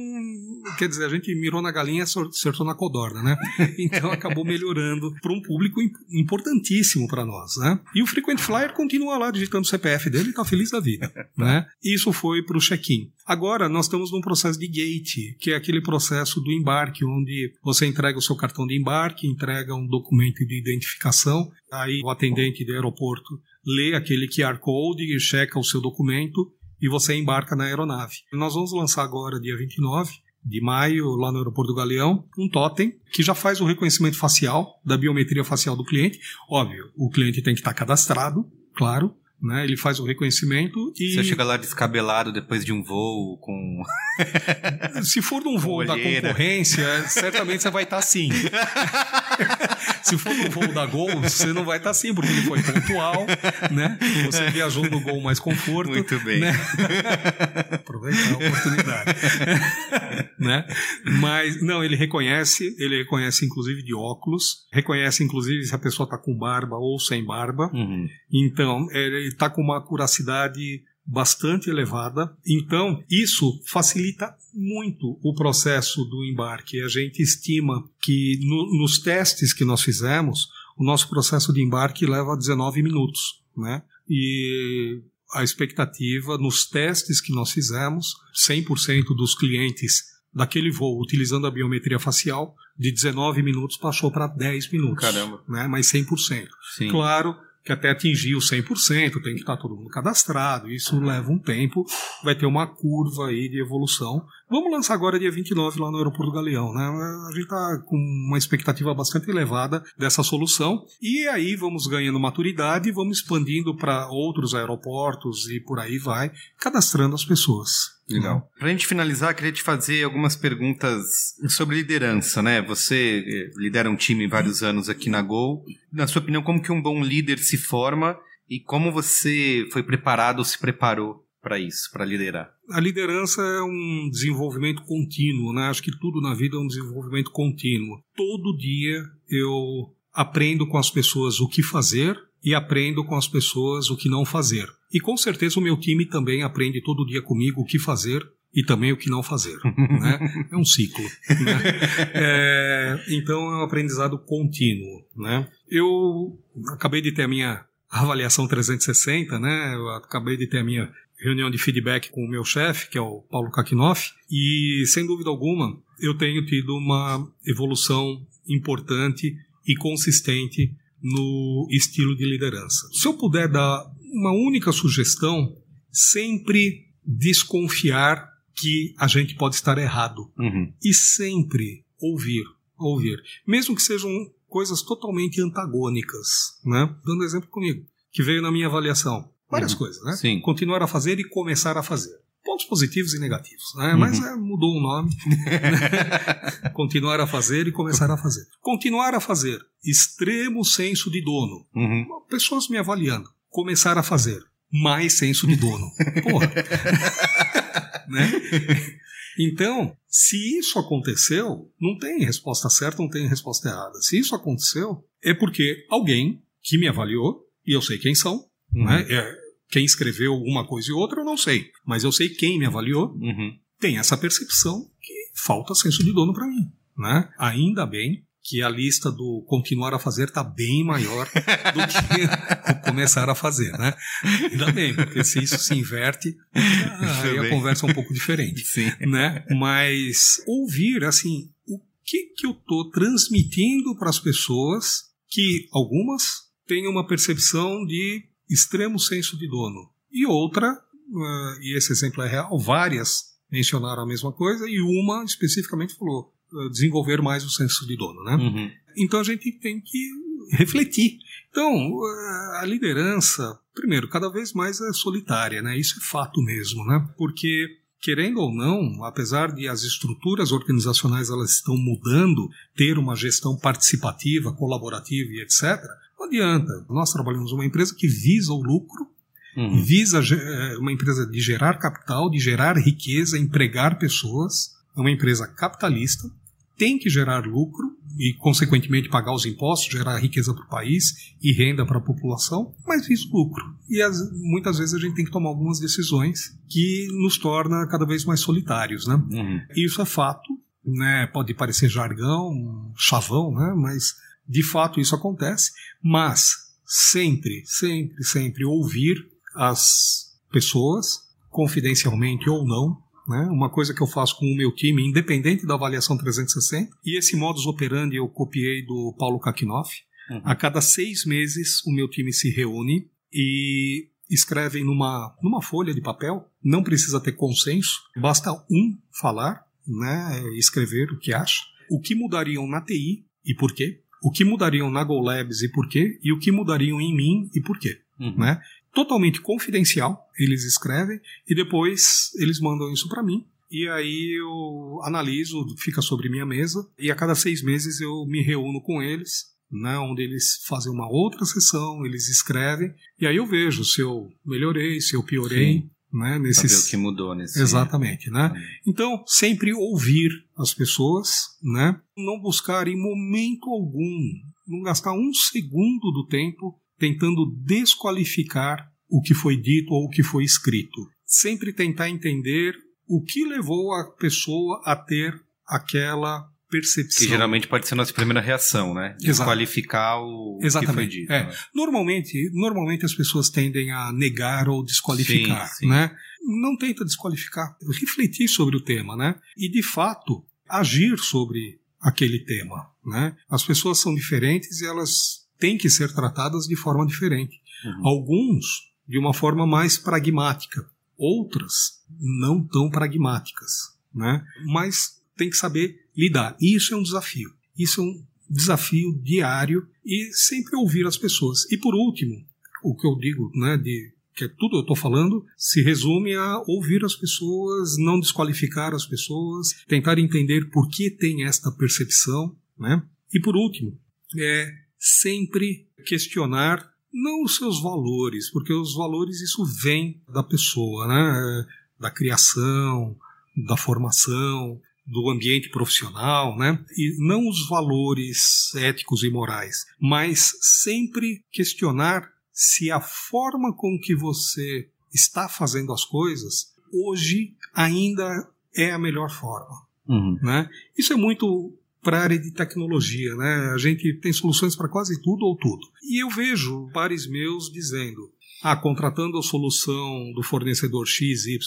quer dizer, a gente mirou na galinha e acertou na codorna, né? Então acabou melhorando para um público im- importantíssimo para nós, né? E o Frequent Flyer continua lá digitando o CPF dele e está feliz da vida, né? Isso foi para o check-in. Agora nós estamos num processo de gate, que é aquele processo do embarque, onde você entrega o seu cartão de embarque, entrega um documento de identificação, aí o atendente do aeroporto lê aquele QR Code checa o seu documento e você embarca na aeronave. Nós vamos lançar agora, dia 29 de maio, lá no aeroporto do Galeão, um totem que já faz o reconhecimento facial, da biometria facial do cliente. Óbvio, o cliente tem que estar cadastrado, claro, né? Ele faz o reconhecimento e Você chega lá descabelado depois de um voo com. se for num voo da concorrência, certamente você vai estar assim. se for num voo da Gol, você não vai estar assim, porque ele foi pontual, né? Você viajou no Gol mais conforto. Muito bem. né? Aproveitar a oportunidade. né? Mas, não, ele reconhece, ele reconhece inclusive de óculos, reconhece inclusive se a pessoa está com barba ou sem barba. Uhum. Então, ele está com uma curacidade bastante elevada. Então, isso facilita muito o processo do embarque. A gente estima que no- nos testes que nós fizemos, o nosso processo de embarque leva 19 minutos, né? E a expectativa nos testes que nós fizemos, 100% dos clientes daquele voo utilizando a biometria facial, de 19 minutos passou para 10 minutos. Caramba. Né? Mas 100%. Sim. Claro que até atingir os 100% tem que estar todo mundo cadastrado, isso leva um tempo, vai ter uma curva aí de evolução. Vamos lançar agora dia 29 lá no Aeroporto Galeão, né? A gente está com uma expectativa bastante elevada dessa solução e aí vamos ganhando maturidade, vamos expandindo para outros aeroportos e por aí vai, cadastrando as pessoas. Legal. Pra gente finalizar, queria te fazer algumas perguntas sobre liderança, né? Você eh, lidera um time vários anos aqui na Gol. Na sua opinião, como que um bom líder se forma e como você foi preparado ou se preparou para isso, para liderar? A liderança é um desenvolvimento contínuo, né? Acho que tudo na vida é um desenvolvimento contínuo. Todo dia eu aprendo com as pessoas o que fazer e aprendo com as pessoas o que não fazer. E com certeza o meu time também aprende todo dia comigo o que fazer e também o que não fazer. né? É um ciclo. Né? É, então é um aprendizado contínuo. Né? Eu acabei de ter a minha avaliação 360, né? Eu acabei de ter a minha reunião de feedback com o meu chefe, que é o Paulo Kakinoff, e sem dúvida alguma eu tenho tido uma evolução importante e consistente no estilo de liderança. Se eu puder dar uma única sugestão, sempre desconfiar que a gente pode estar errado Uhum. e sempre ouvir, ouvir, mesmo que sejam coisas totalmente antagônicas, né? Dando exemplo comigo, que veio na minha avaliação, várias Uhum. coisas, né? Sim. Continuar a fazer e começar a fazer. Pontos positivos e negativos, né? Uhum. Mas é, mudou o nome. Continuar a fazer e começar a fazer. Continuar a fazer. Extremo senso de dono. Uhum. Pessoas me avaliando. Começar a fazer. Mais senso de dono. Porra. né? Então, se isso aconteceu, não tem resposta certa, não tem resposta errada. Se isso aconteceu, é porque alguém que me avaliou, e eu sei quem são, Uhum. né? É, quem escreveu uma coisa e outra eu não sei, mas eu sei quem me avaliou, Uhum. tem essa percepção que falta senso de dono para mim. Né? Ainda bem que a lista do continuar a fazer está bem maior do que começar a fazer. Né? Ainda bem, porque se isso se inverte, aí a conversa é um pouco diferente. Sim. Né? Mas ouvir assim, o que, que eu estou transmitindo para as pessoas que algumas têm uma percepção de extremo senso de dono e outra, eh, e esse exemplo é real, várias mencionaram a mesma coisa e uma especificamente falou eh, desenvolver mais o senso de dono, né? Uhum. Então a gente tem que refletir. Então, eh, a liderança, primeiro, cada vez mais é solitária, né? Isso é fato mesmo, né? Porque querendo ou não, apesar de as estruturas organizacionais elas estão mudando, ter uma gestão participativa, colaborativa e etc. Não adianta. Nós trabalhamos numa empresa que visa o lucro Uhum. visa é, uma empresa de gerar capital, de gerar riqueza, empregar pessoas. É uma empresa capitalista, tem que gerar lucro e, consequentemente, pagar os impostos, gerar riqueza para o país e renda para a população, mas visa o lucro. E as- muitas vezes a gente tem que tomar algumas decisões que nos torna cada vez mais solitários, né? Uhum. Isso é fato, né? Pode parecer jargão, chavão, né? Mas de fato isso acontece. Mas sempre, sempre, sempre ouvir as pessoas, confidencialmente ou não. Né? Uma coisa que eu faço com o meu time, independente da avaliação 360, e esse modus operandi eu copiei do Paulo Kakinoff. Uhum. A cada seis meses o meu time se reúne e escrevem numa, numa folha de papel, não precisa ter consenso, basta um falar, né, escrever o que acha, o que mudariam na TI e por quê, o que mudariam na Go Labs e por quê, e o que mudariam em mim e por quê. Uhum. Né? Totalmente confidencial, eles escrevem e depois eles mandam isso para mim. E aí eu analiso, fica sobre minha mesa, e a cada seis meses eu me reúno com eles, né, onde eles fazem uma outra sessão, eles escrevem, e aí eu vejo se eu melhorei, se eu piorei, Sim. né, Saber nesses... o que mudou nesse. Exatamente, né? Uhum. Então, sempre ouvir as pessoas, né? Não buscar em momento algum, não gastar um segundo do tempo tentando desqualificar o que foi dito ou o que foi escrito. Sempre tentar entender o que levou a pessoa a ter aquela percepção. Que geralmente pode ser a nossa primeira reação, né? Desqualificar o Exatamente, que foi dito. é. né? Normalmente, normalmente as pessoas tendem a negar ou desqualificar, Sim, sim. né? Não tenta desqualificar, refletir sobre o tema, né? E de fato agir sobre aquele tema, né? As pessoas são diferentes e elas têm que ser tratadas de forma diferente. Uhum. Alguns de uma forma mais pragmática, outras não tão pragmáticas, né? Mas tem que saber lidar. E isso é um desafio. Isso é um desafio diário e sempre ouvir as pessoas. E por último, o que eu digo, né, de que é tudo eu estou falando, se resume a ouvir as pessoas, não desqualificar as pessoas, tentar entender por que tem esta percepção, né? E por último, é sempre questionar não os seus valores, porque os valores isso vem da pessoa, né? Da criação, da formação, do ambiente profissional, né? E não os valores éticos e morais, mas sempre questionar se a forma com que você está fazendo as coisas hoje ainda é a melhor forma, Uhum. né? Isso é muito para a área de tecnologia, né? A gente tem soluções para quase tudo ou tudo. E eu vejo pares meus dizendo: ah, contratando a solução do fornecedor XYZ,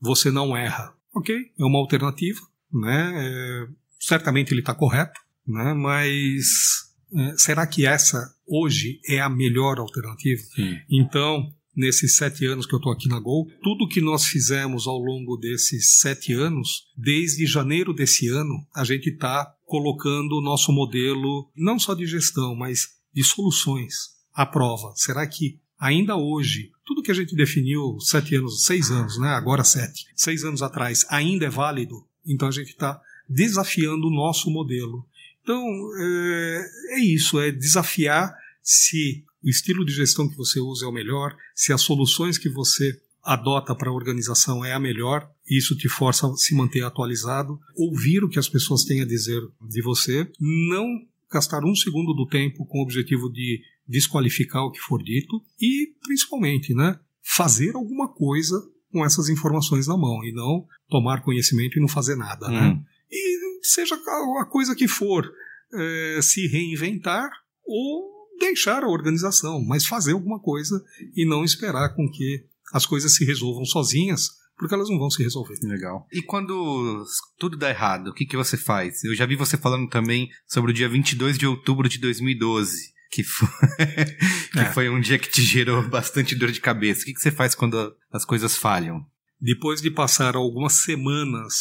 você não erra. Ok, é uma alternativa, né? É, certamente ele está correto, né? Mas será que essa hoje é a melhor alternativa? Sim. Então, nesses sete anos que eu estou aqui na Gol, tudo que nós fizemos ao longo desses sete anos, desde janeiro desse ano, a gente está colocando o nosso modelo não só de gestão, mas de soluções à prova. Será que ainda hoje tudo que a gente definiu sete anos, seis anos, né? Agora sete, seis anos atrás, ainda é válido? Então a gente está desafiando o nosso modelo. Então é, é isso, é desafiar se o estilo de gestão que você usa é o melhor, se as soluções que você adota para a organização é a melhor, isso te força a se manter atualizado, ouvir o que as pessoas têm a dizer de você, não gastar um segundo do tempo com o objetivo de desqualificar o que for dito e, principalmente, né, fazer alguma coisa com essas informações na mão e não tomar conhecimento e não fazer nada, né? Hum. E seja a coisa que for, eh, se reinventar ou deixar a organização, mas fazer alguma coisa e não esperar com que as coisas se resolvam sozinhas, porque elas não vão se resolver. Legal. E quando tudo dá errado, o que, que você faz? Eu já vi você falando também sobre o dia 22 de outubro de 2012, que foi, que É. foi um dia que te gerou bastante dor de cabeça. O que, que você faz quando as coisas falham? Depois de passar algumas semanas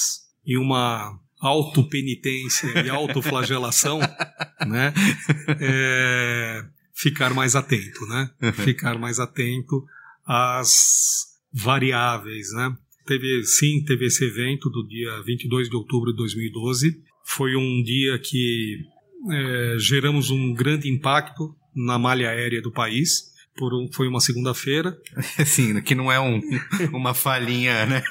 em uma autopenitência e autoflagelação, né, é, ficar mais atento, né, ficar mais atento às variáveis, né. Teve, sim, teve esse evento do dia 22 de outubro de 2012. Foi um dia que é, geramos um grande impacto na malha aérea do país. Por um, foi uma segunda-feira. Assim, que não é um, uma falhinha, né?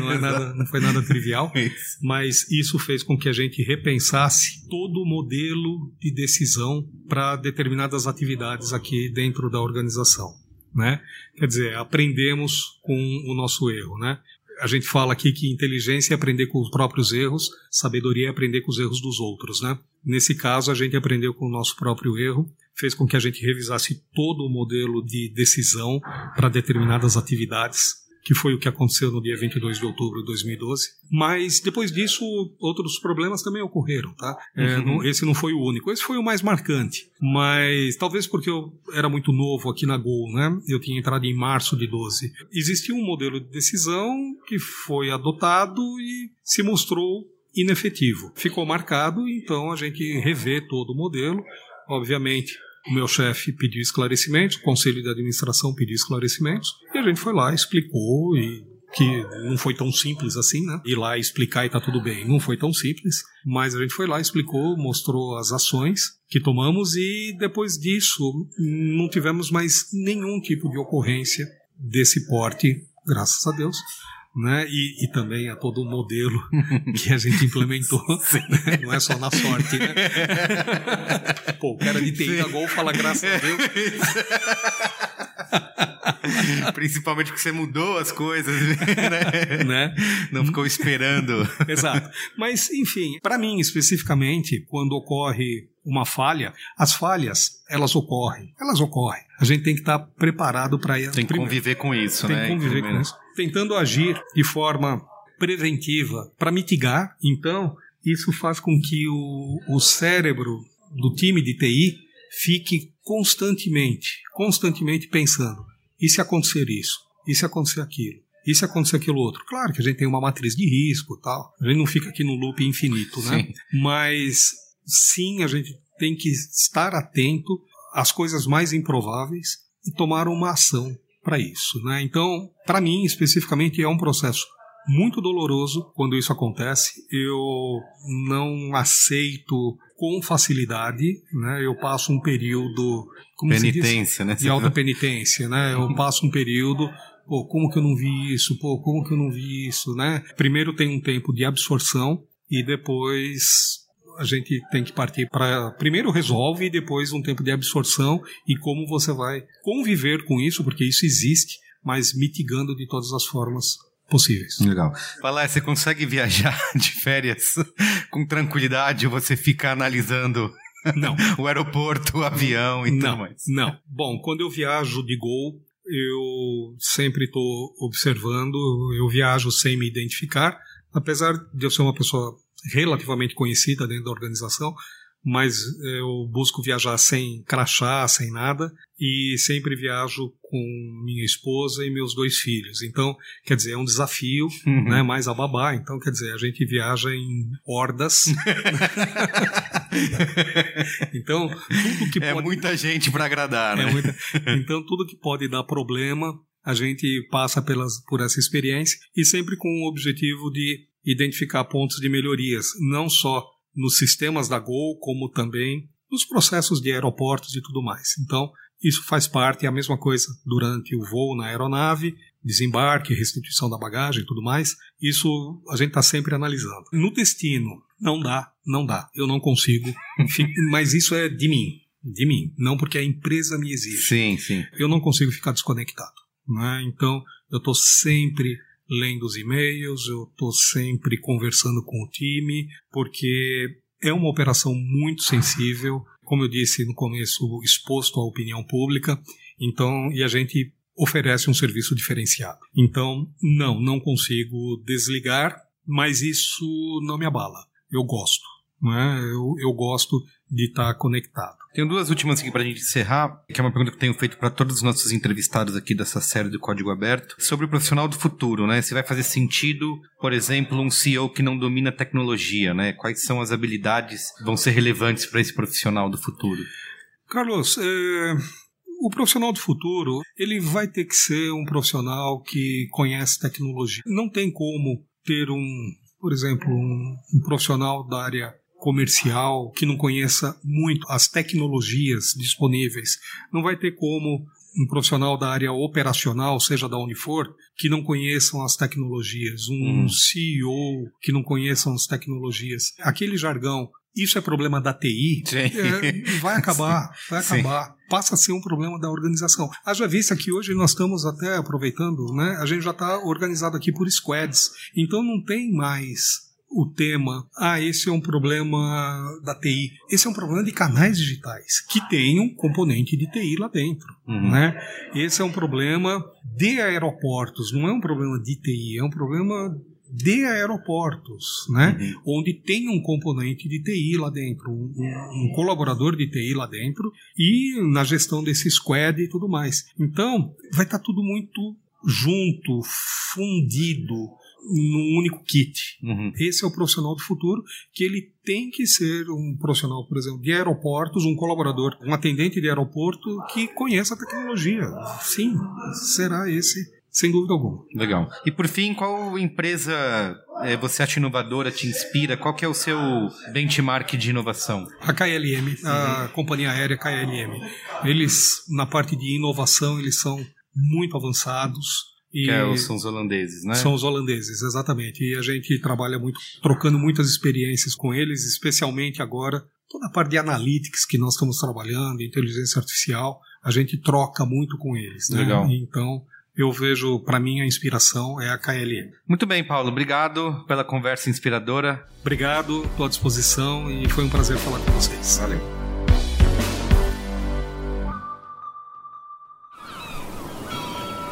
Não, é nada, não foi nada trivial. Isso. mas isso fez com que a gente repensasse todo o modelo de decisão para determinadas atividades aqui dentro da organização, né? Quer dizer, aprendemos com o nosso erro, né? A gente fala aqui que inteligência é aprender com os próprios erros, sabedoria é aprender com os erros dos outros, né? Nesse caso, a gente aprendeu com o nosso próprio erro, fez com que a gente revisasse todo o modelo de decisão para determinadas atividades que foi o que aconteceu no dia 22 de outubro de 2012. Mas depois disso, outros problemas também ocorreram, tá? É, Uhum. não- esse não foi o único, esse foi o mais marcante. Mas talvez porque eu era muito novo aqui na Gol, né? Eu tinha entrado em março de 12. Existia um modelo de decisão que foi adotado e se mostrou inefetivo. Ficou marcado, então a gente revê todo o modelo. Obviamente, o meu chefe pediu esclarecimentos, o conselho de administração pediu esclarecimentos, e a gente foi lá, explicou e que não foi tão simples assim, né? Ir lá explicar e tá tudo bem. Não foi tão simples, mas a gente foi lá, explicou, mostrou as ações que tomamos e depois disso não tivemos mais nenhum tipo de ocorrência desse porte, graças a Deus. Né? E, e também a todo o modelo que a gente implementou. né? Não é só na sorte, né? Pô, o cara de TI da Gol fala graças a Deus. Principalmente porque você mudou as coisas, né? Né? Não ficou esperando. Exato. Mas, enfim, para mim especificamente, quando ocorre uma falha, as falhas, elas ocorrem. Elas ocorrem. A gente tem que estar preparado para Tem que conviver com isso, tem né? que conviver com isso. Tentando agir de forma preventiva para mitigar. Então, isso faz com que o, o cérebro do time de TI fique constantemente, constantemente pensando: e se acontecer isso? E se acontecer aquilo? E se acontecer aquilo outro? Claro que a gente tem uma matriz de risco tal. A gente não fica aqui no loop infinito, né? Sim. Mas sim, a gente tem que estar atento às coisas mais improváveis e tomaram uma ação para isso. Né? Então, para mim, especificamente, é um processo muito doloroso quando isso acontece. Eu não aceito com facilidade, né? Eu passo um período como penitência, né? De alta penitência, né? Eu passo um período pô, como que eu não vi isso? Pô, como que eu não vi isso, né? Primeiro tem um tempo de absorção e depois a gente tem que partir para primeiro resolve e depois um tempo de absorção e como você vai conviver com isso, porque isso existe, mas mitigando de todas as formas possíveis. Legal. Fala, você consegue viajar de férias com tranquilidade ou você fica analisando não. o aeroporto, o avião e não, tudo mais? Não. Bom, quando eu viajo de Gol, eu sempre estou observando, eu viajo sem me identificar, apesar de eu ser uma pessoa relativamente conhecida dentro da organização, mas eu busco viajar sem crachá, sem nada, e sempre viajo com minha esposa e meus dois filhos. Então, quer dizer, é um desafio, uhum. né, mais a babá. Então, quer dizer, a gente viaja em hordas. então, tudo que é pode... muita gente para agradar, é né? muita... Então, tudo que pode dar problema, a gente passa pelas, por essa experiência e sempre com o objetivo de identificar pontos de melhorias, não só nos sistemas da Gol, como também nos processos de aeroportos e tudo mais. Então, isso faz parte, é a mesma coisa durante o voo na aeronave, desembarque, restituição da bagagem e tudo mais. Isso a gente está sempre analisando. No destino, não dá, não dá. Eu não consigo. mas isso é de mim, de mim. Não porque a empresa me exige. Sim, sim. Eu não consigo ficar desconectado. Né? Então, eu estou sempre lendo os e-mails, eu estou sempre conversando com o time, porque é uma operação muito sensível, como eu disse no começo, exposto à opinião pública, então, e a gente oferece um serviço diferenciado. Então, não, não consigo desligar, mas isso não me abala. Eu gosto. Né? Eu, eu gosto de estar conectado. Tenho duas últimas aqui para a gente encerrar, que é uma pergunta que tenho feito para todos os nossos entrevistados aqui dessa série do Código Aberto, sobre o profissional do futuro, né? Se vai fazer sentido, por exemplo, um CEO que não domina tecnologia, né? Quais são as habilidades que vão ser relevantes para esse profissional do futuro? Carlos, é, o profissional do futuro, ele vai ter que ser um profissional que conhece tecnologia. Não tem como ter um, por exemplo, um, um profissional da área comercial que não conheça muito as tecnologias disponíveis. Não vai ter como um profissional da área operacional, seja da onde for, que não conheçam as tecnologias, um hum. CEO que não conheçam as tecnologias. Aquele jargão, isso é problema da TI, é, vai acabar, vai acabar. Sim. Passa a ser um problema da organização. Haja vista que hoje nós estamos até aproveitando, né? A gente já está organizado aqui por squads, então não tem mais o tema, ah, esse é um problema da TI. Esse é um problema de canais digitais, que tem um componente de TI lá dentro. Uhum. Né? Esse é um problema de aeroportos, não é um problema de TI, é um problema de aeroportos, né? Uhum. Onde tem um componente de TI lá dentro, um, um, colaborador de TI lá dentro e na gestão desse squad e tudo mais. Então, vai estar tá tudo muito junto, fundido, num único kit. Uhum. Esse é o profissional do futuro, que ele tem que ser um profissional, por exemplo, de aeroportos, um colaborador, um atendente de aeroporto que conheça a tecnologia. Sim, será esse sem dúvida alguma. Legal. E por fim, qual empresa é, você acha inovadora, te inspira? Qual que é o seu benchmark de inovação? A KLM, a uhum. companhia aérea KLM. Eles, na parte de inovação, eles são muito avançados. E que é, são os holandeses, né? São os holandeses, exatamente. E a gente trabalha muito, trocando muitas experiências com eles, especialmente agora, toda a parte de analytics que nós estamos trabalhando, inteligência artificial, a gente troca muito com eles. Né? Legal. Então, eu vejo, para mim, a inspiração é a KLM. Muito bem, Paulo. Obrigado pela conversa inspiradora. Obrigado, estou à disposição e foi um prazer falar com vocês. Valeu.